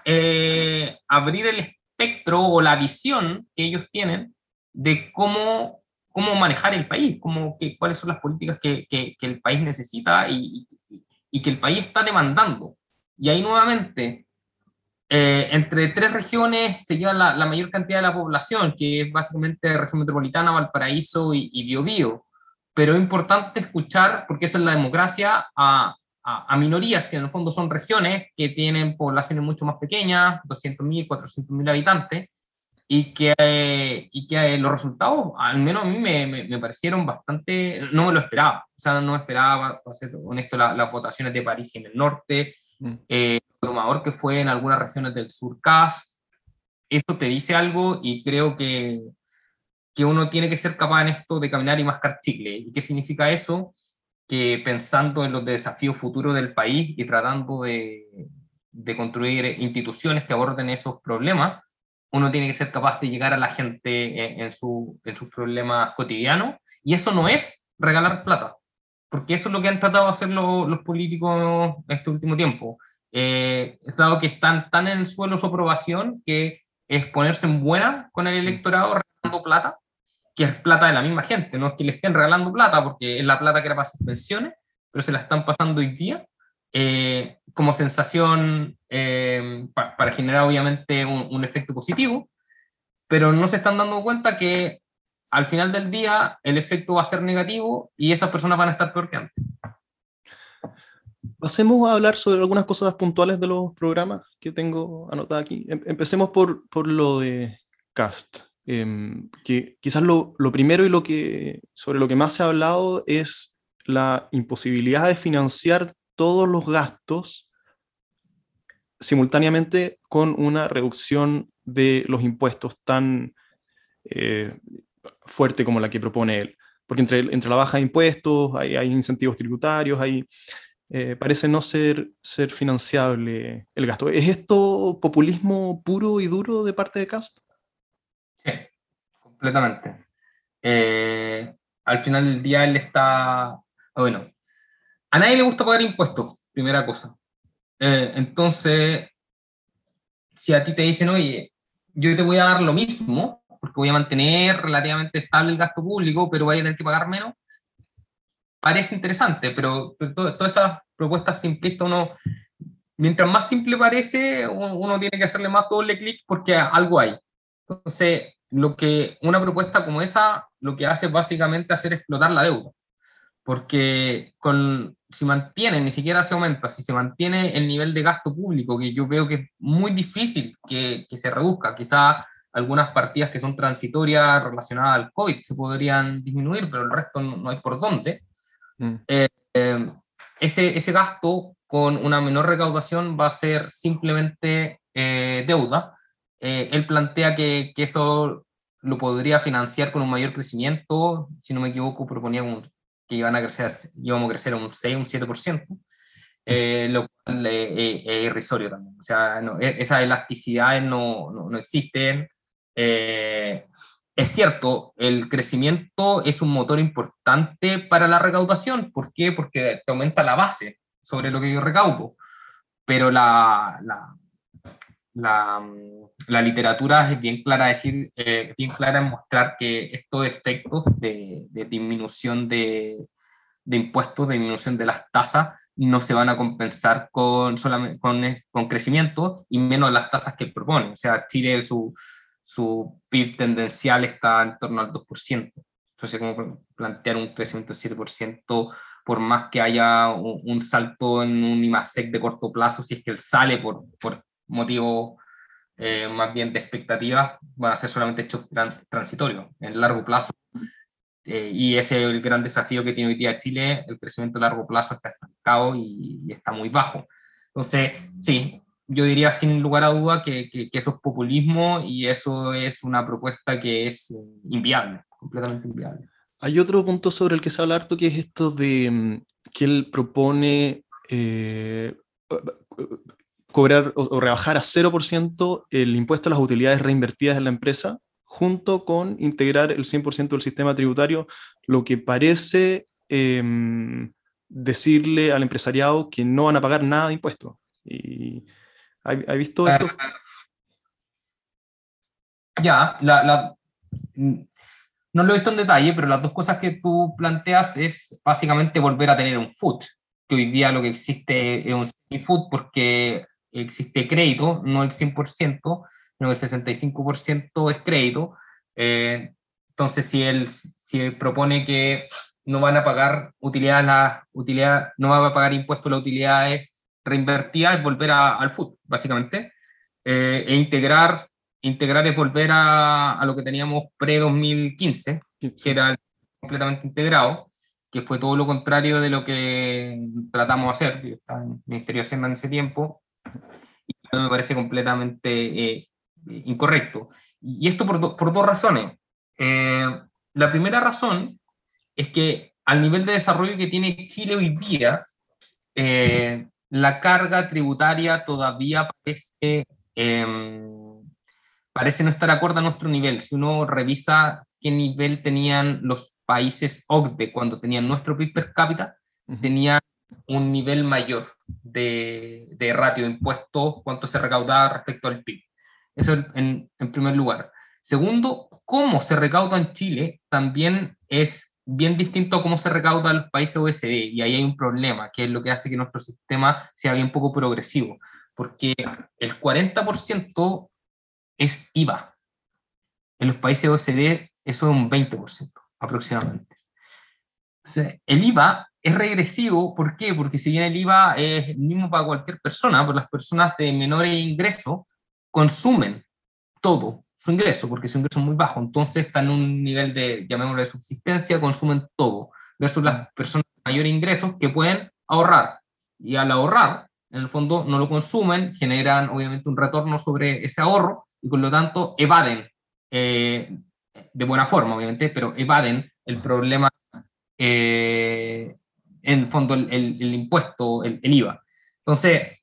eh, abrir el espectro o la visión que ellos tienen de cómo, cómo manejar el país, cómo, que, cuáles son las políticas que, que, que el país necesita y, y, y, que el país está demandando. Y ahí nuevamente, eh, entre tres regiones se lleva la, la, mayor cantidad de la población, que es básicamente región metropolitana, Valparaíso y, y Biobío. Pero es importante escuchar, porque esa es la democracia, a, a, a, minorías, que en el fondo son regiones que tienen poblaciones mucho más pequeñas, 200.000, 400.000 habitantes, y que, eh, y que los resultados, al menos a mí me, me, me, parecieron bastante, no me lo esperaba, o sea, no me esperaba, para ser honesto, la, las votaciones de París y en el norte, mm. eh, abrumador que fue en algunas regiones del sur CAS. Eso te dice algo y creo que, que uno tiene que ser capaz en esto de caminar y mascar chicle. ¿Y qué significa eso? Que pensando en los desafíos futuros del país y tratando de, de construir instituciones que aborden esos problemas, uno tiene que ser capaz de llegar a la gente en, su, en sus problemas cotidianos, y eso no es regalar plata, porque eso es lo que han tratado de hacer los, los políticos este último tiempo. Eh, dado que están tan en el suelo su aprobación que es ponerse en buena con el electorado regalando plata, que es plata de la misma gente, no es que le estén regalando plata porque es la plata que era para sus pensiones, pero se la están pasando hoy día eh, como sensación eh, para generar obviamente un, efecto positivo, pero no se están dando cuenta que al final del día el efecto va a ser negativo y esas personas van a estar peor que antes. Pasemos a hablar sobre algunas cosas puntuales de los programas que tengo anotadas aquí. Em, empecemos por, por lo de Cast. Em, que quizás lo, lo, primero y lo que, sobre lo que más se ha hablado es la imposibilidad de financiar todos los gastos simultáneamente con una reducción de los impuestos tan eh, fuerte como la que propone él. Porque entre, entre la baja de impuestos hay, hay incentivos tributarios, hay, eh, parece no ser, ser financiable el gasto. ¿Es esto populismo puro y duro de parte de Cast? Sí, completamente. Eh, al final del día él está, bueno, a nadie le gusta pagar impuestos, primera cosa. Eh, entonces, si a ti te dicen, oye, yo te voy a dar lo mismo, porque voy a mantener relativamente estable el gasto público, pero voy a tener que pagar menos, parece interesante, pero, todas esas propuestas simplistas, uno, mientras más simple parece, uno, tiene que hacerle más doble clic porque algo hay. Entonces, lo que una propuesta como esa, lo que hace básicamente hacer explotar la deuda porque con, si mantiene, ni siquiera se aumenta, si se mantiene el nivel de gasto público, que yo veo que es muy difícil que, que se reduzca, quizá algunas partidas que son transitorias relacionadas al COVID se podrían disminuir, pero el resto no, hay por dónde. Mm. Eh, eh, ese, ese gasto con una menor recaudación va a ser simplemente eh, deuda. él plantea que, que, eso lo podría financiar con un mayor crecimiento, si no me equivoco, proponía un que iban a crecer, íbamos a crecer un 6, un 7%, eh, lo cual es, irrisorio también. O sea, e, esas elasticidades no, no, no existen. Eh, es cierto, el crecimiento es un motor importante para la recaudación. ¿Por qué? Porque te aumenta la base sobre lo que yo recaudo. Pero la, la, la, la literatura es bien clara, decir, eh, bien clara en mostrar que estos efectos de, de disminución de, de, impuestos, de disminución de las tasas, no se van a compensar con, con, con crecimiento y menos las tasas que propone. O sea, Chile, su, su PIB tendencial está en torno al 2%. Entonces, como plantear un crecimiento del 7%, por más que haya un, salto en un IMASEC de corto plazo, si es que él sale por, por motivo eh, más bien de expectativas, van a ser solamente hechos transitorios, en largo plazo. Eh, y ese es el gran desafío que tiene hoy día Chile, el crecimiento a largo plazo está estancado y, está muy bajo. Entonces, sí, yo diría sin lugar a duda que, que, eso es populismo y eso es una propuesta que es inviable, completamente inviable. Hay otro punto sobre el que se habla harto que es esto de mm, que él propone eh, cobrar o, rebajar a 0% el impuesto a las utilidades reinvertidas en la empresa, junto con integrar el 100% del sistema tributario, lo que parece em, decirle al empresariado que no van a pagar nada de impuestos. Y, ¿ha, visto esto? Ya, la, no lo he visto en detalle, pero las dos cosas que tú planteas es básicamente volver a tener un food, que hoy día lo que existe es un food porque existe crédito, no el 100%, sino el 65% es crédito. Eh, entonces, si él, si él propone que no van a pagar utilidades, la utilidad, no van a pagar impuestos las utilidades reinvertidas, es volver al FUT, básicamente, eh, e integrar, integrar es volver a, a lo que teníamos pre-2015, que era completamente integrado, que fue todo lo contrario de lo que tratamos de hacer, yo estaba en el Ministerio de Hacienda en ese tiempo, Y me parece completamente eh, incorrecto. Y esto por, por dos razones. Eh, la primera razón es que al nivel de desarrollo que tiene Chile hoy día, eh, la carga tributaria todavía parece, em, parece no estar acorde a nuestro nivel. Si uno revisa qué nivel tenían los países OCDE cuando tenían nuestro PIB per cápita, tenían un nivel mayor de, de, ratio de impuestos, cuánto se recaudaba respecto al PIB. Eso en, en primer lugar. Segundo, cómo se recauda en Chile también es bien distinto a cómo se recauda en los países OECD, y ahí hay un problema, que es lo que hace que nuestro sistema sea bien poco progresivo, porque el 40% es IVA. En los países OECD eso es un 20% aproximadamente. Entonces, el IVA es regresivo, ¿por qué? Porque si bien el IVA es el mismo para cualquier persona, pues las personas de menores ingresos consumen todo su ingreso, porque su ingreso es muy bajo, entonces están en un nivel de, llamémoslo, de subsistencia, consumen todo, versus las personas de mayor ingreso que pueden ahorrar, y al ahorrar, en el fondo no lo consumen, generan obviamente un retorno sobre ese ahorro, y por lo tanto evaden, eh, de buena forma obviamente, pero evaden el problema, eh, en el fondo el, el, impuesto, el, el IVA. Entonces,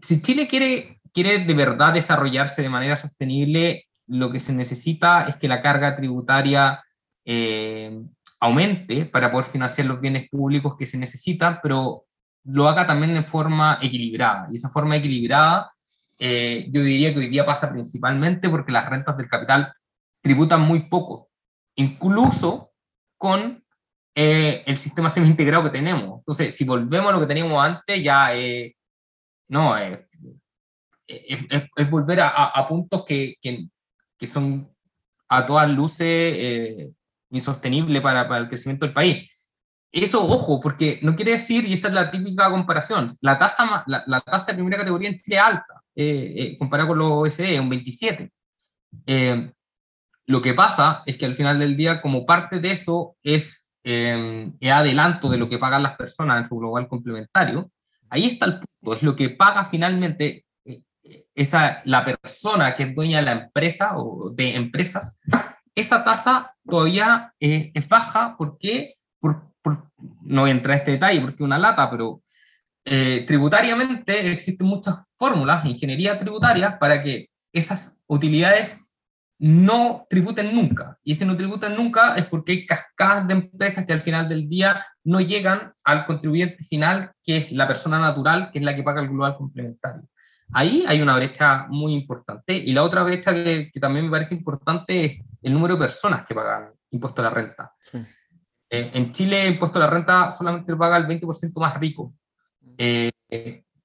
si Chile quiere quiere de verdad desarrollarse de manera sostenible, lo que se necesita es que la carga tributaria eh, aumente para poder financiar los bienes públicos que se necesitan, pero lo haga también de forma equilibrada. Y esa forma equilibrada, eh, yo diría que hoy día pasa principalmente porque las rentas del capital tributan muy poco, incluso con eh, el sistema semi-integrado que tenemos. Entonces, si volvemos a lo que teníamos antes, ya no, es, volver a, a, puntos que, que, que, son a todas luces eh, insostenibles para, para, el crecimiento del país. Eso, ojo, porque no quiere decir, y esta es la típica comparación, la tasa, la, la tasa de primera categoría en Chile es alta, eh, eh, comparada con los OSD, un 27. Eh, lo que pasa es que al final del día, como parte de eso es eh, adelanto de lo que pagan las personas en su global complementario, ahí está el punto, es lo que paga finalmente esa, la persona que es dueña de la empresa o de empresas, esa tasa todavía eh, es baja porque, por, por, no entra en este detalle porque una lata, pero eh, tributariamente existen muchas fórmulas, ingeniería tributaria, para que esas utilidades no tributen nunca. Y si no tributen nunca es porque hay cascadas de empresas que al final del día no llegan al contribuyente final, que es la persona natural, que es la que paga el global complementario. Ahí hay una brecha muy importante. Y la otra brecha que, también me parece importante es el número de personas que pagan impuesto a la renta. Eh, en Chile, el impuesto a la renta solamente lo paga el 20% más rico. Eh,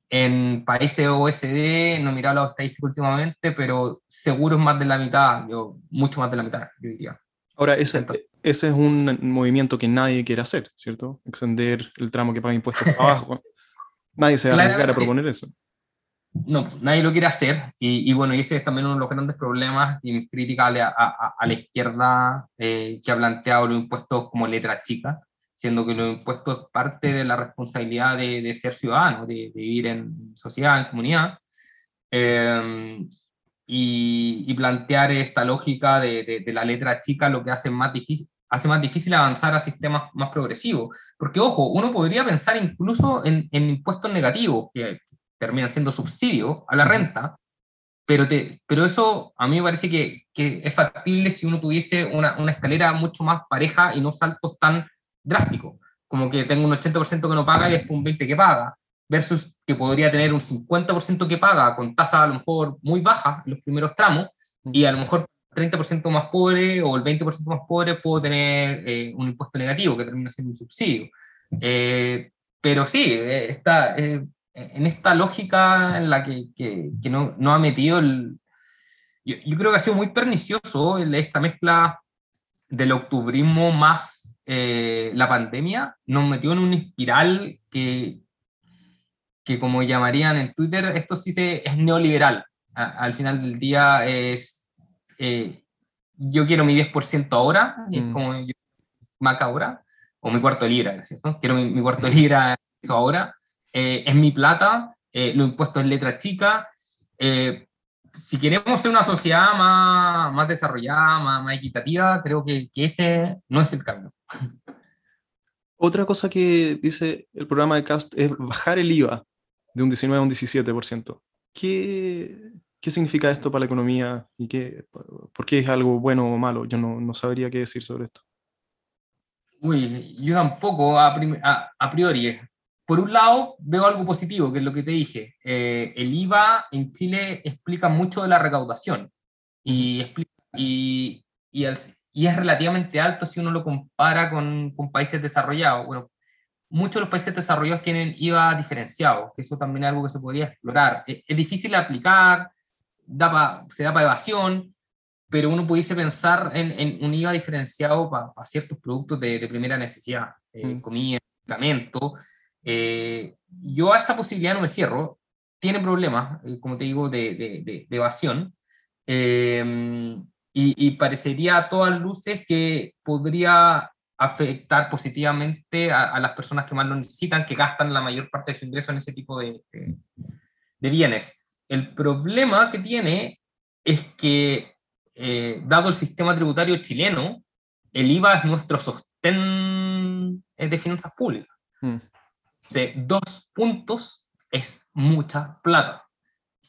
en países OECD, no he mirado la estadística últimamente, pero seguro es más de la mitad, yo, mucho más de la mitad, yo diría. Ahora, ese, ese es un movimiento que nadie quiere hacer, ¿cierto? Extender el tramo que paga impuestos abajo. [LAUGHS] nadie se va a arriesgar a proponer eso no, nadie lo quiere hacer. Y, bueno, ese es también uno de los grandes problemas y mis críticas a, a, la izquierda eh, que ha planteado los impuestos como letra chica, siendo que los impuestos es parte de la responsabilidad de, de ser ciudadano, de, vivir en sociedad, en comunidad. Em, y, y, plantear esta lógica de, de, la letra chica lo que hace más difícil hace más difícil avanzar a sistemas más progresivos. Porque, ojo, uno podría pensar incluso en, en impuestos negativos, que, terminan siendo subsidio a la renta, pero, te, pero eso a mí me parece que, que es factible si uno tuviese una, una, escalera mucho más pareja y no saltos tan drásticos, como que tengo un 80% que no paga y después un 20% que paga, versus que podría tener un 50% que paga con tasa a lo mejor muy baja en los primeros tramos y a lo mejor 30% más pobre o el 20% más pobre puedo tener eh, un impuesto negativo que termina siendo un subsidio. Eh, pero sí, eh, está, en esta lógica en la que, que, no, no, ha metido el... Yo, yo, creo que ha sido muy pernicioso esta mezcla del octubrismo más eh, la pandemia, nos metió en una espiral que, que como llamarían en Twitter, esto sí se, es neoliberal. al final del día es, eh, yo quiero mi 10% ahora, y es mm. como yo, Maca ahora, o mi cuarto de libra, ¿cierto? Quiero mi, mi cuarto de libra eso ahora, eh, es mi plata eh, los impuestos en letra chica. Eh, si queremos ser una sociedad más, más desarrollada, más, más, equitativa, creo que, que, ese no es el camino. Otra cosa que dice el programa de CAST es bajar el IVA de un 19 a un 17%. ¿Qué, qué significa esto para la economía y qué, por qué es algo bueno o malo? Yo no, no sabría qué decir sobre esto. Uy, yo tampoco a, a, a priori por un lado, veo algo positivo, que es lo que te dije. Eh, el IVA en Chile explica mucho de la recaudación y, y, y, y, es relativamente alto si uno lo compara con, con, países desarrollados. Bueno, muchos de los países desarrollados tienen IVA diferenciado, que eso también es algo que se podría explorar. Es, es difícil de aplicar, da pa, se da para evasión, pero uno pudiese pensar en, en un IVA diferenciado para pa ciertos productos de, de primera necesidad, eh, mm. comida, medicamentos eh, yo a esa posibilidad no me cierro. Tiene problemas, eh, como te digo, de, de, de evasión. Eh, y, parecería a todas luces que podría afectar positivamente a, las personas que más lo necesitan, que gastan la mayor parte de su ingreso en ese tipo de, bienes. El problema que tiene es que, dado el sistema tributario chileno, el IVA es nuestro sostén de finanzas públicas. Hmm de dos puntos es mucha plata.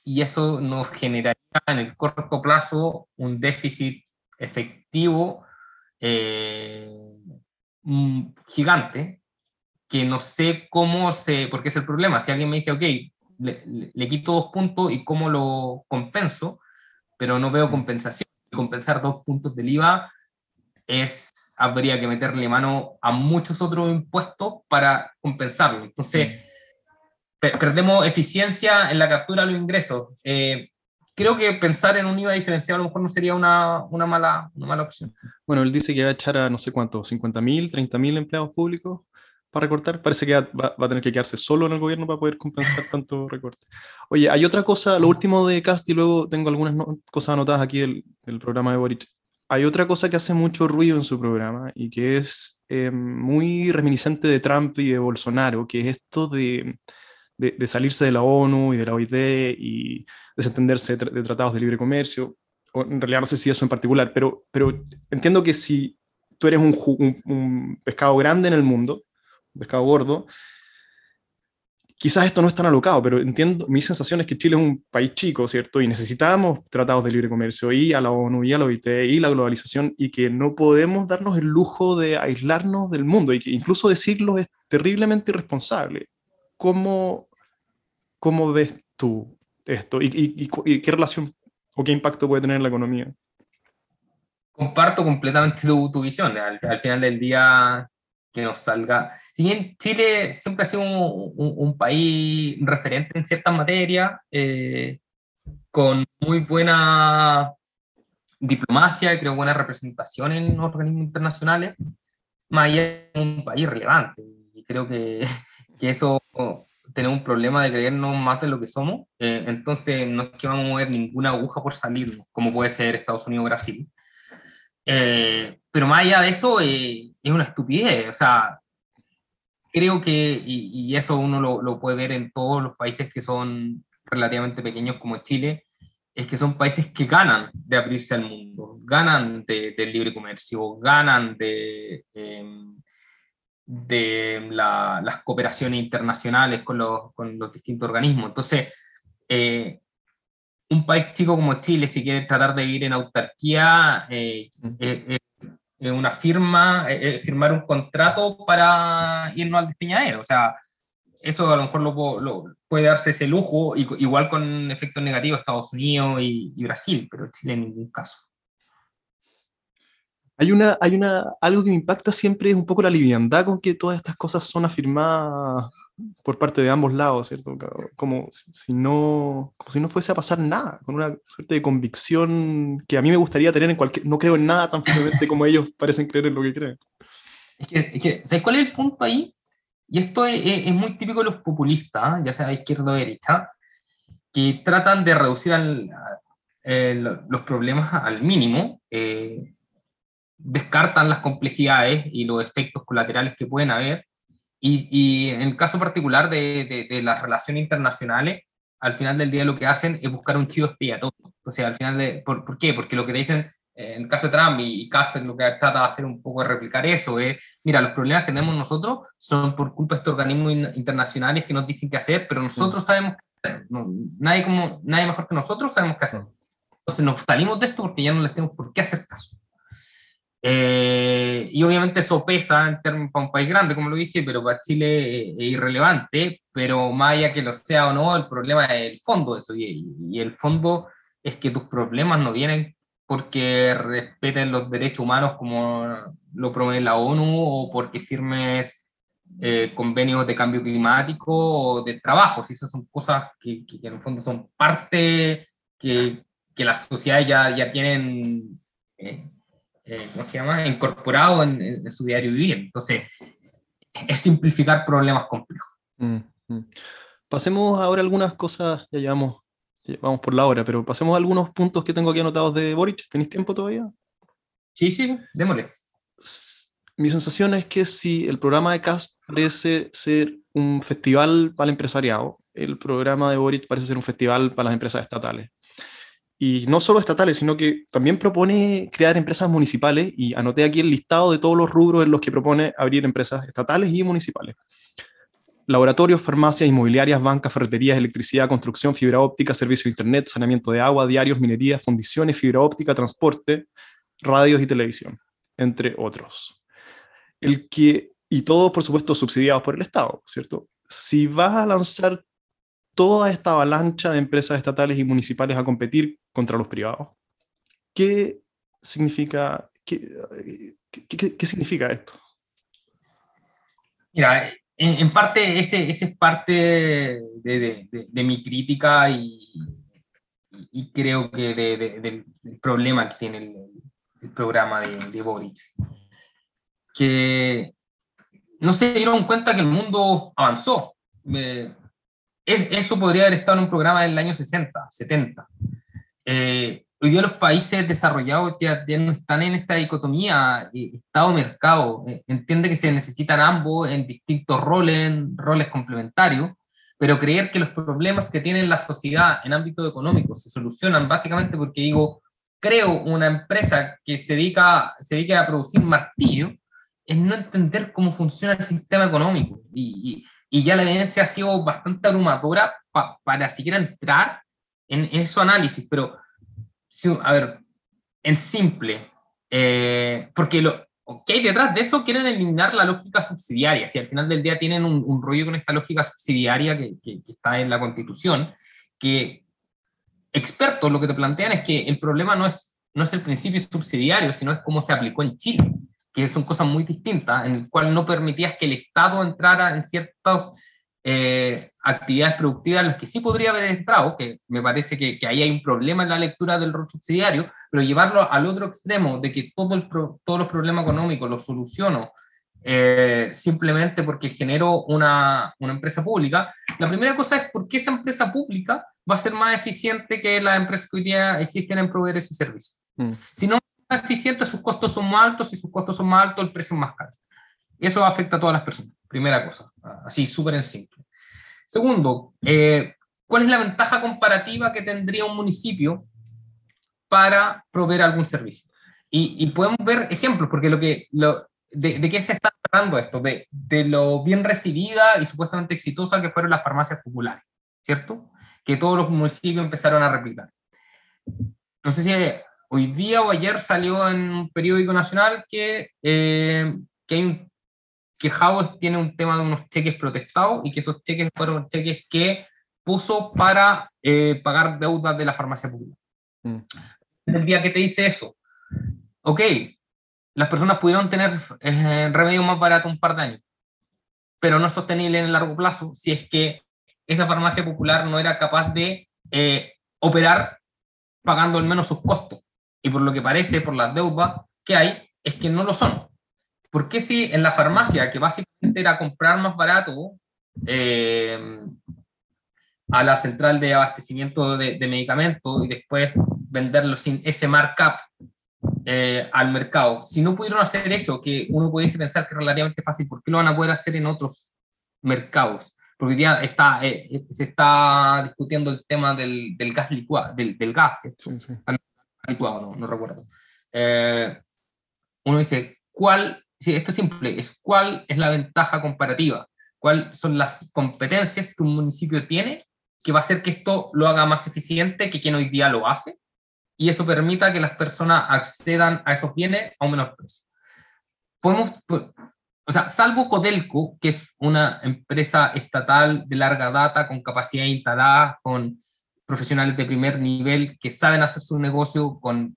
Y eso nos generaría en el corto plazo un déficit efectivo eh, gigante, que no sé cómo se, porque es el problema, si alguien me dice, ok, le, le, quito dos puntos y cómo lo compenso, pero no veo compensación. Compensar dos puntos del IVA es, habría que meterle mano a muchos otros impuestos para compensarlo. Entonces, perdemos eficiencia en la captura de los ingresos. Eh, creo que pensar en un IVA diferenciado a lo mejor no sería una, una, mala, una mala opción. Bueno, él dice que va a echar a no sé cuánto, 50.000, 30.000 empleados públicos para recortar. Parece que va, va, a tener que quedarse solo en el gobierno para poder compensar [LAUGHS] tanto recorte. Oye, hay otra cosa, lo último de Cast y luego tengo algunas no, cosas anotadas aquí del, del programa de Boric hay otra cosa que hace mucho ruido en su programa y que es eh, muy reminiscente de Trump y de Bolsonaro, que es esto de, de, salirse de la ONU y de la OIT y desentenderse de, de, tratados de libre comercio. O en realidad no sé si eso en particular, pero, pero entiendo que si tú eres un, un, un pescado grande en el mundo, un pescado gordo, quizás esto no es tan alocado, pero entiendo, mi sensación es que Chile es un país chico, ¿cierto? Y necesitamos tratados de libre comercio y a la ONU y a la OIT y la globalización y que no podemos darnos el lujo de aislarnos del mundo y que incluso decirlo es terriblemente irresponsable. ¿Cómo, cómo ves tú esto y, qué relación o qué impacto puede tener en la economía? Comparto completamente tu, visión. Al final del día, que nos salga si bien Chile siempre ha sido un, un, un país referente en ciertas materias, eh, con muy buena diplomacia y creo buena representación en organismos internacionales, más allá es un país relevante. Y creo que, [LAUGHS] que eso tenemos un problema de creernos más de lo que somos, eh, entonces no es que vamos a mover ninguna aguja por salir, como puede ser Estados Unidos o Brasil. Eh, pero más allá de eso, eh, es una estupidez. O sea, creo que, y, y eso uno lo, lo, puede ver en todos los países que son relativamente pequeños como Chile, es que son países que ganan de abrirse al mundo, ganan del de libre comercio, ganan de, eh, de la, las cooperaciones internacionales con los, con los, distintos organismos. Entonces, eh, un país chico como Chile, si quiere tratar de vivir en autarquía, eh, eh, una firma, eh, firmar un contrato para irnos al despeñadero. O sea, eso a lo mejor lo, lo, puede darse ese lujo, igual con efectos negativos Estados Unidos y, y, Brasil, pero Chile en ningún caso. Hay una, hay una, algo que me impacta siempre es un poco la liviandad con que todas estas cosas son afirmadas por parte de ambos lados, ¿cierto? Como si no, como si no fuese a pasar nada, con una suerte de convicción que a mí me gustaría tener en cualquier... No creo en nada tan firmemente como ellos parecen creer en lo que creen. Es que, es que ¿sabes cuál es el punto ahí? Y esto es, muy típico de los populistas, ya sea de izquierda o derecha, que tratan de reducir el, los problemas al mínimo, eh, descartan las complejidades y los efectos colaterales que pueden haber, y, en el caso particular de, de, las relaciones internacionales, al final del día lo que hacen es buscar un chivo expiatorio. O sea, al final de, ¿por, ¿por, qué? Porque lo que dicen en el caso de Trump y, Cass lo que trata de hacer un poco de replicar eso es, mira, los problemas que tenemos nosotros son por culpa de estos organismos internacionales que nos dicen qué hacer, pero nosotros mm. sabemos qué hacer. nadie, como, nadie mejor que nosotros sabemos qué hacer. Mm. Entonces nos salimos de esto porque ya no les tenemos por qué hacer caso. Eh, y obviamente eso pesa en términos para un país grande, como lo dije, pero para Chile es irrelevante, pero más allá que lo sea o no, el problema es el fondo de eso. Y, y el fondo es que tus problemas no vienen porque respeten los derechos humanos como lo promueve la ONU o porque firmes eh, convenios de cambio climático o de trabajo. Si esas son cosas que, que, en el fondo son parte que, que las sociedades ya, ya tienen, eh, eh, ¿cómo se llama?, incorporado en, su diario vivir. Entonces, es simplificar problemas complejos. Mm, mm. Pasemos ahora algunas cosas, ya llevamos vamos por la hora, pero pasemos a algunos puntos que tengo aquí anotados de Boric. ¿Tenéis tiempo todavía? Sí, sí, démosle. Mi sensación es que si el programa de CAST parece ser un festival para el empresariado, el programa de Boric parece ser un festival para las empresas estatales. Y no solo estatales, sino que también propone crear empresas municipales y anoté aquí el listado de todos los rubros en los que propone abrir empresas estatales y municipales laboratorios, farmacias, inmobiliarias, bancas, ferreterías, electricidad, construcción, fibra óptica, servicio de internet, saneamiento de agua, diarios, minería, fundiciones, fibra óptica, transporte, radios y televisión, entre otros. El que, y todos, por supuesto, subsidiados por el Estado, ¿cierto? Si vas a lanzar toda esta avalancha de empresas estatales y municipales a competir contra los privados, ¿qué significa, qué, qué, qué significa esto? Mira, en, parte, ese, ese, es parte de, de, mi crítica y, y creo que del, problema que tiene el, programa de, Boris. Que no se dieron cuenta que el mundo avanzó. es, eso podría haber estado en un programa del año 60, 70. Eh, hoy día los países desarrollados ya, no están en esta dicotomía eh, Estado-mercado. Eh, entiende que se necesitan ambos en distintos roles, roles complementarios, pero creer que los problemas que tiene la sociedad en ámbito económico se solucionan básicamente porque digo, creo una empresa que se dedica, se dedica a producir martillo, es no entender cómo funciona el sistema económico. Y, y, ya la evidencia ha sido bastante abrumadora para siquiera entrar en, en ese análisis, pero a ver, en simple, eh, porque lo que hay detrás de eso quieren eliminar la lógica subsidiaria, si al final del día tienen un, rollo con esta lógica subsidiaria que, que, está en la Constitución, que expertos lo que te plantean es que el problema no es, no es el principio subsidiario, sino es cómo se aplicó en Chile, que son cosas muy distintas, en el cual no permitías que el Estado entrara en ciertos eh, actividades productivas en las que sí podría haber entrado, que me parece que, que, ahí hay un problema en la lectura del rol subsidiario, pero llevarlo al otro extremo de que todo el todos los problemas económicos los soluciono eh, simplemente porque genero una, una, empresa pública, la primera cosa es por qué esa empresa pública va a ser más eficiente que las empresas que hoy día existen en proveer ese servicio. Mm. Si no es más eficiente, sus costos son más altos, si sus costos son más altos, el precio es más caro. Eso afecta a todas las personas, primera cosa, así súper en simple. Segundo, eh, ¿cuál es la ventaja comparativa que tendría un municipio para proveer algún servicio? Y, podemos ver ejemplos, porque lo que, lo, de, qué se está tratando esto? De, de, lo bien recibida y supuestamente exitosa que fueron las farmacias populares, ¿cierto? Que todos los municipios empezaron a replicar. No sé si hoy día o ayer salió en un periódico nacional que, eh, que hay un que Howard tiene un tema de unos cheques protestados y que esos cheques fueron cheques que puso para eh, pagar deudas de la farmacia pública. Mm. El día que te dice eso, ok, las personas pudieron tener eh, remedio más barato un par de años, pero no sostenible en el largo plazo si es que esa farmacia popular no era capaz de eh, operar pagando al menos sus costos. Y por lo que parece, por las deudas que hay, es que no lo son. ¿Por qué si en la farmacia, que básicamente era comprar más barato eh, a la central de abastecimiento de, medicamentos y después venderlo sin ese markup eh, al mercado, si no pudieron hacer eso, que uno pudiese pensar que es relativamente fácil, ¿por qué lo van a poder hacer en otros mercados. Porque ya está, eh, eh, se está discutiendo el tema del, del gas licuado, del, del gas, sí, sí. licuado, no, no recuerdo. Eh, uno dice, ¿cuál, sí, esto es simple, es cuál es la ventaja comparativa, cuáles son las competencias que un municipio tiene que va a hacer que esto lo haga más eficiente que quien hoy día lo hace, y eso permita que las personas accedan a esos bienes a un menor precio. Podemos, o sea, salvo Codelco, que es una empresa estatal de larga data, con capacidad instalada, con profesionales de primer nivel que saben hacer su negocio con,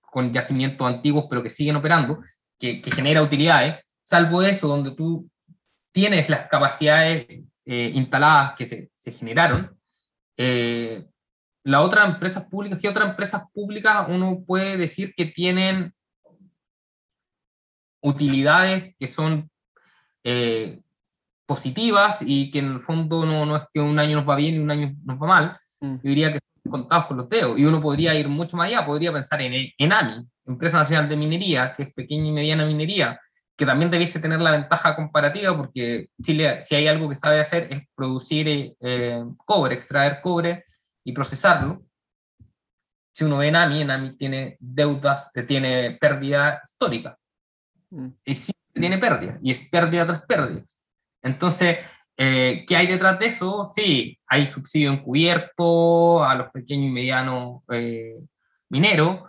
con yacimientos antiguos, pero que siguen operando, que, que genera utilidades, salvo eso, donde tú tienes las capacidades eh, instaladas que se, se generaron, eh, la otra empresas públicas, ¿qué otras empresas públicas uno puede decir que tienen utilidades que son eh, positivas y que en el fondo no, no, es que un año nos va bien y un año nos va mal, mm. yo diría que contados con los dedos. Y uno podría ir mucho más allá, podría pensar en ENAMI, Empresa Nacional de Minería, que es pequeña y mediana minería, que también debiese tener la ventaja comparativa, porque Chile, si hay algo que sabe hacer, es producir eh, cobre, extraer cobre y procesarlo. Si uno ve ENAMI, ENAMI tiene deudas, eh, tiene pérdida histórica. Mm. Y siempre tiene pérdida, y es pérdida tras pérdida. Entonces, eh, ¿qué hay detrás de eso? Sí, hay subsidio encubierto a los pequeños y medianos mineros,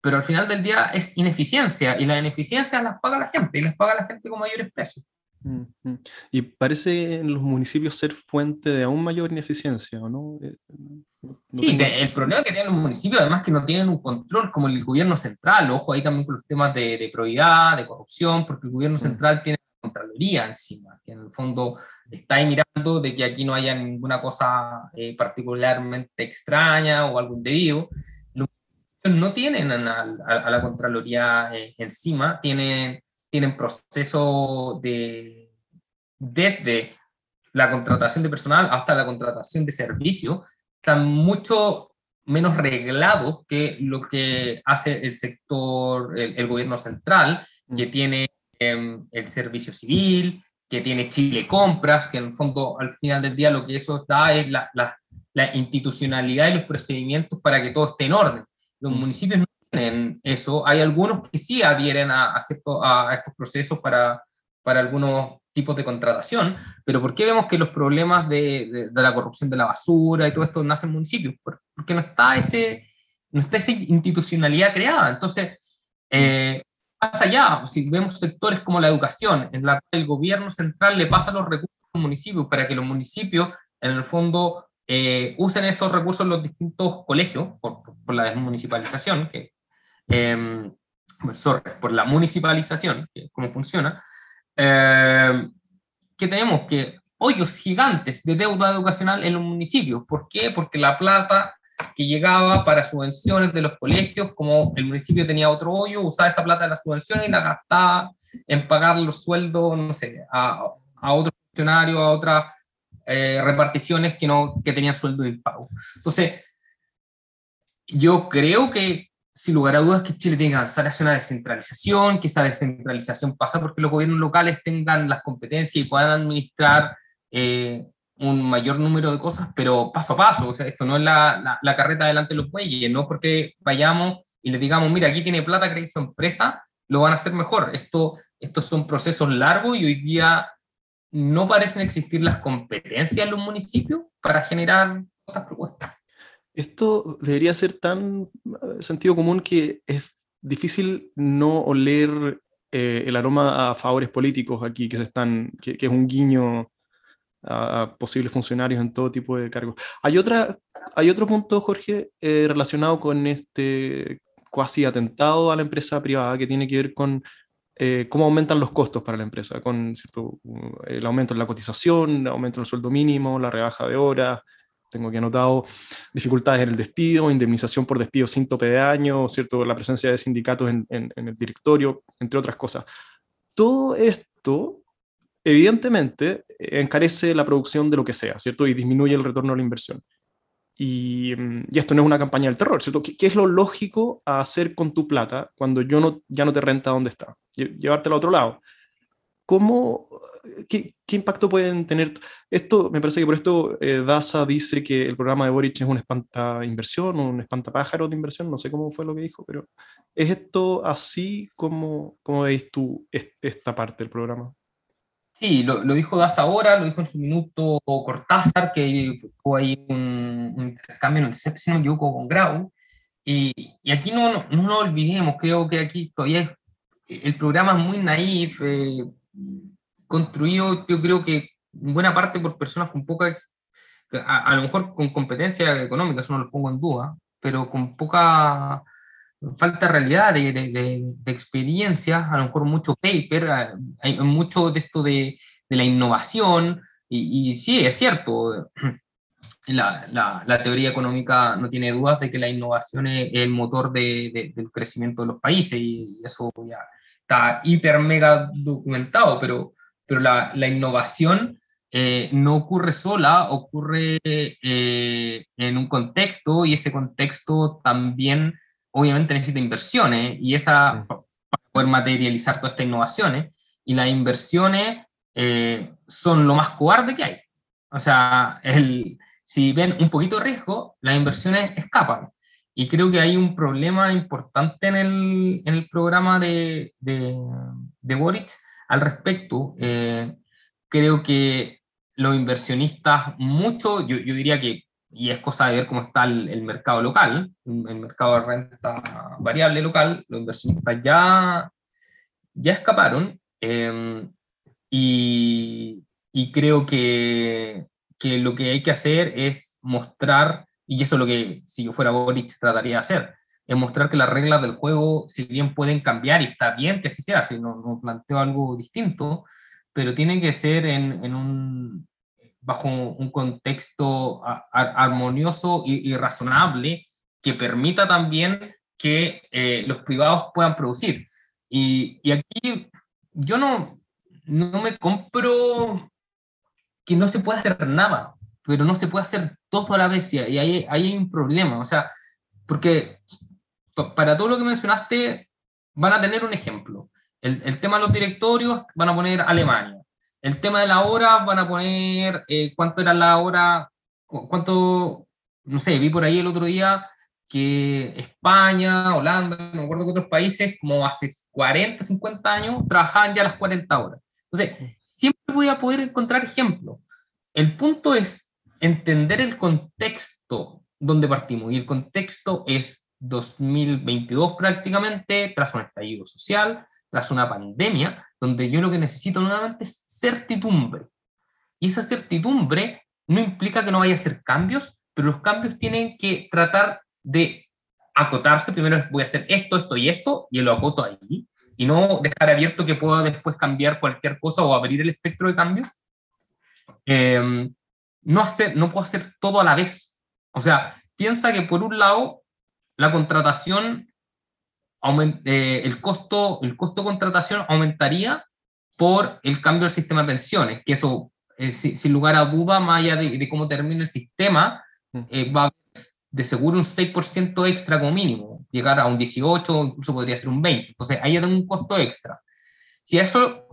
pero al final del día es ineficiencia y las ineficiencias las paga la gente y las paga la gente con mayores precios. Y parece en los municipios ser fuente de aún mayor ineficiencia, ¿no? Eh, sí, el problema que tienen los municipios además es que no tienen un control como el gobierno central, ojo ahí también con los temas de, de probidad, de corrupción, porque el gobierno mm. central tiene la Contraloría encima, que en el fondo está ahí mirando de que aquí no haya ninguna cosa eh, particularmente extraña o algo indebido no tienen a, la Contraloría eh, encima, tienen, tienen procesos de, desde la contratación de personal hasta la contratación de servicios, están mucho menos reglados que lo que hace el sector, el, gobierno central, mm. que tiene em, el servicio civil, que tiene Chile Compras, que en el fondo al final del día lo que eso da es la, la, la institucionalidad y los procedimientos para que todo esté en orden. Los mm. municipios no tienen eso. Hay algunos que sí adhieren a, a, a estos procesos para, para algunos tipos de contratación, pero ¿por qué vemos que los problemas de, de, la corrupción de la basura y todo esto nacen en municipios? Porque no está, ese, no está esa institucionalidad creada. Entonces, eh, más allá, si vemos sectores como la educación, en la que el gobierno central le pasa los recursos a los municipios para que los municipios, en el fondo, eh, usen esos recursos en los distintos colegios por, por la desmunicipalización, que, eh, por la municipalización, que cómo funciona, eh, que tenemos que hoyos gigantes de deuda educacional en los municipios. ¿Por qué? Porque la plata que llegaba para subvenciones de los colegios, como el municipio tenía otro hoyo, usaba esa plata de las subvenciones y la gastaba en pagar los sueldos, no sé, a, a otros funcionarios, a otras eh, reparticiones que, no, que tenían sueldo de pago. Entonces, yo creo que, sin lugar a dudas, que Chile tenga que avanzar hacia una descentralización, que esa descentralización pasa porque los gobiernos locales tengan las competencias y puedan administrar eh, un mayor número de cosas, pero paso a paso. O sea, esto no es la, la, carreta delante de los bueyes, no porque vayamos y les digamos, mira, aquí tiene plata, que su empresa, lo van a hacer mejor. Esto, estos son procesos largos y hoy día no parecen existir las competencias en los municipios para generar estas propuestas. Esto debería ser tan eh, sentido común que es difícil no oler eh, el aroma a favores políticos aquí que se están, que, es un guiño a, posibles funcionarios en todo tipo de cargos. Hay otra, hay otro punto, Jorge, eh, relacionado con este cuasi atentado a la empresa privada que tiene que ver con eh, cómo aumentan los costos para la empresa, con ¿cierto? el aumento en la cotización, el aumento del sueldo mínimo, la rebaja de horas, tengo que anotado dificultades en el despido, indemnización por despido sin tope de año, ¿cierto? la presencia de sindicatos en, en el directorio, entre otras cosas. Todo esto, evidentemente, encarece la producción de lo que sea, ¿cierto? Y disminuye el retorno a la inversión. Mm, y, esto no es una campaña del terror, ¿cierto? ¿Qué, es lo lógico a hacer con tu plata cuando yo no, ya no te renta donde está? Llevártela a otro lado. ¿cómo, qué, qué, impacto pueden tener? Esto, me parece que por esto eh, DASA dice que el programa de Boric es un espanta inversión, un espantapájaros de inversión, no sé cómo fue lo que dijo, pero ¿es esto así como, como veis tú esta parte del programa? Sí, lo, lo, dijo Das ahora, lo dijo en su minuto Cortázar, que fue ahí un, un intercambio en el CEP, si no con Grau. Y, y aquí no, no, no, olvidemos, creo que aquí todavía el programa es muy naif, eh, construido, yo creo que en buena parte por personas con poca, a, a, lo mejor con competencia económica, eso no lo pongo en duda, pero con poca falta de realidad, de, de, de, experiencia, a lo mejor mucho paper, ah, hay mucho de esto de, de la innovación, y, y, sí, es cierto, [CLEARS THROAT] la, la, la, teoría económica no tiene dudas de que la innovación es el motor del crecimiento de los países, y eso ya está hiper mega documentado, pero, pero la, la innovación eh, no ocurre sola, ocurre eh, en un contexto, y ese contexto también obviamente necesita inversiones y esa para poder materializar todas estas innovaciones y las inversiones eh, son lo más cobarde que hay. O sea, el, si ven un poquito de riesgo, las inversiones escapan. Y creo que hay un problema importante en el, en el programa de, de, de, Boric al respecto. Eh, creo que los inversionistas, mucho, yo, yo diría que y es cosa de ver cómo está el, el, mercado local, el mercado de renta variable local, los inversionistas ya, ya escaparon eh, y, y, creo que, que, lo que hay que hacer es mostrar, y eso es lo que si yo fuera Boric trataría de hacer, es mostrar que las reglas del juego, si bien pueden cambiar y está bien que así sea, si no, no planteo algo distinto, pero tiene que ser en, en un, bajo un contexto armonioso y, razonable que permita también que eh, los privados puedan producir. Y, y, aquí yo no, no me compro que no se pueda hacer nada, pero no se puede hacer todo a la vez y ahí, ahí hay un problema. O sea, porque para todo lo que mencionaste van a tener un ejemplo. El, el tema de los directorios van a poner Alemania el tema de la hora, van a poner eh, cuánto era la hora, cuánto, no sé, vi por ahí el otro día que España, Holanda, no me acuerdo que otros países, como hace 40, 50 años, trabajaban ya las 40 horas. Entonces, siempre voy a poder encontrar ejemplos. El punto es entender el contexto donde partimos, y el contexto es 2022 prácticamente, tras un estallido social, tras una pandemia, donde yo lo que necesito nuevamente es certidumbre. Y esa certidumbre no implica que no vaya a hacer cambios, pero los cambios tienen que tratar de acotarse. Primero voy a hacer esto, esto y esto, y lo acoto ahí, y no dejar abierto que pueda después cambiar cualquier cosa o abrir el espectro de cambios. Eh, no, hacer, no puedo hacer todo a la vez. O sea, piensa que por un lado, la contratación eh, el, costo, el costo de contratación aumentaría por el cambio del sistema de pensiones, que eso, eh, sin lugar a duda, más allá de, cómo termine el sistema, mm. eh, va a de seguro un 6% extra como mínimo, llegar a un 18, incluso podría ser un 20. Entonces, ahí hay un costo extra. Si a eso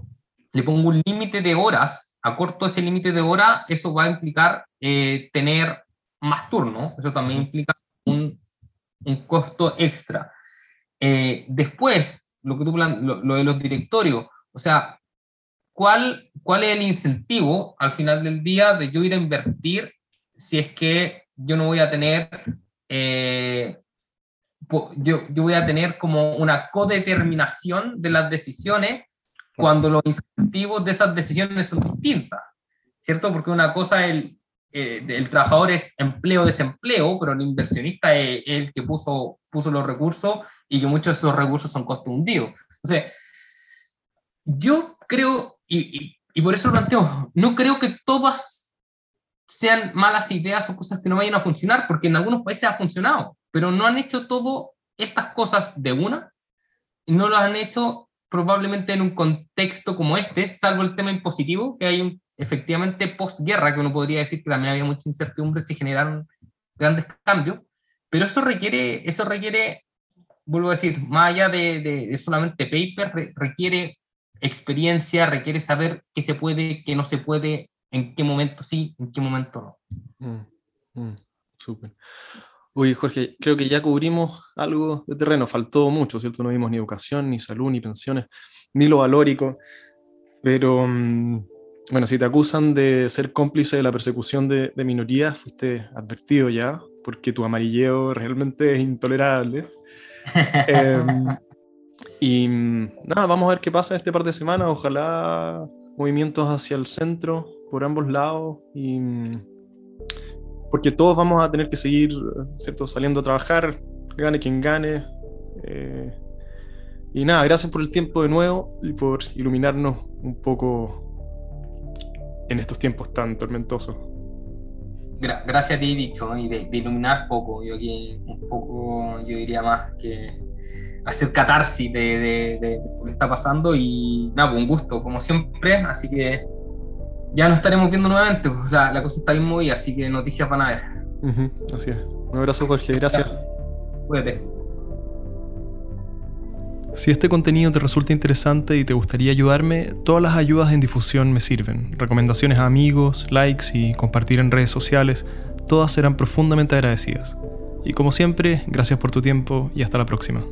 le pongo un límite de horas, acorto ese límite de horas, eso va a implicar tener más turnos, eso también implica un, un costo extra. Eh, después, lo, que tú lo, lo, de los directorios, o sea, ¿cuál, ¿cuál es el incentivo al final del día de yo ir a invertir si es que yo no voy a tener, eh, yo, yo voy a tener como una codeterminación de las decisiones cuando los incentivos de esas decisiones son distintas, ¿cierto? Porque una cosa es el, eh, el trabajador es empleo-desempleo, pero el inversionista es, el que puso, puso los recursos y que muchos de esos recursos son costo hundidos. Entonces, yo creo, y, y, por eso lo planteo, no creo que todas sean malas ideas o cosas que no vayan a funcionar, porque en algunos países ha funcionado, pero no han hecho todas estas cosas de una, y no lo han hecho probablemente en un contexto como este, salvo el tema impositivo, que hay un efectivamente postguerra, que uno podría decir que también había mucha incertidumbre si generaron grandes cambios, pero eso requiere, eso requiere vuelvo a decir, más allá de, de, solamente paper, requiere experiencia, requiere saber qué se puede, qué no se puede, en qué momento sí, en qué momento no. Mm, mm, súper. Uy, Jorge, creo que ya cubrimos algo de terreno, faltó mucho, ¿cierto? No vimos ni educación, ni salud, ni pensiones, ni lo valórico, pero mm, bueno, si te acusan de ser cómplice de la persecución de, minorías, fuiste advertido ya, porque tu amarilleo realmente es intolerable. Em, y nada, vamos a ver qué pasa este par de semanas. Ojalá movimientos hacia el centro por ambos lados. Y, porque todos vamos a tener que seguir ¿cierto? saliendo a trabajar, gane quien gane. Eh, y nada, gracias por el tiempo de nuevo y por iluminarnos un poco en estos tiempos tan tormentosos. Gracias a ti, dicho, y de, iluminar poco. Yo aquí un poco, yo diría más que hacer catarsis de, lo que está pasando y nada, pues un gusto, como siempre, así que ya nos estaremos viendo nuevamente, pues, la, cosa está bien movida, así que noticias van a ver. así es. Un abrazo Jorge, gracias. Cuídate. Si este contenido te resulta interesante y te gustaría ayudarme, todas las ayudas en difusión me sirven. Recomendaciones a amigos, likes y compartir en redes sociales, todas serán profundamente agradecidas. Y como siempre, gracias por tu tiempo y hasta la próxima.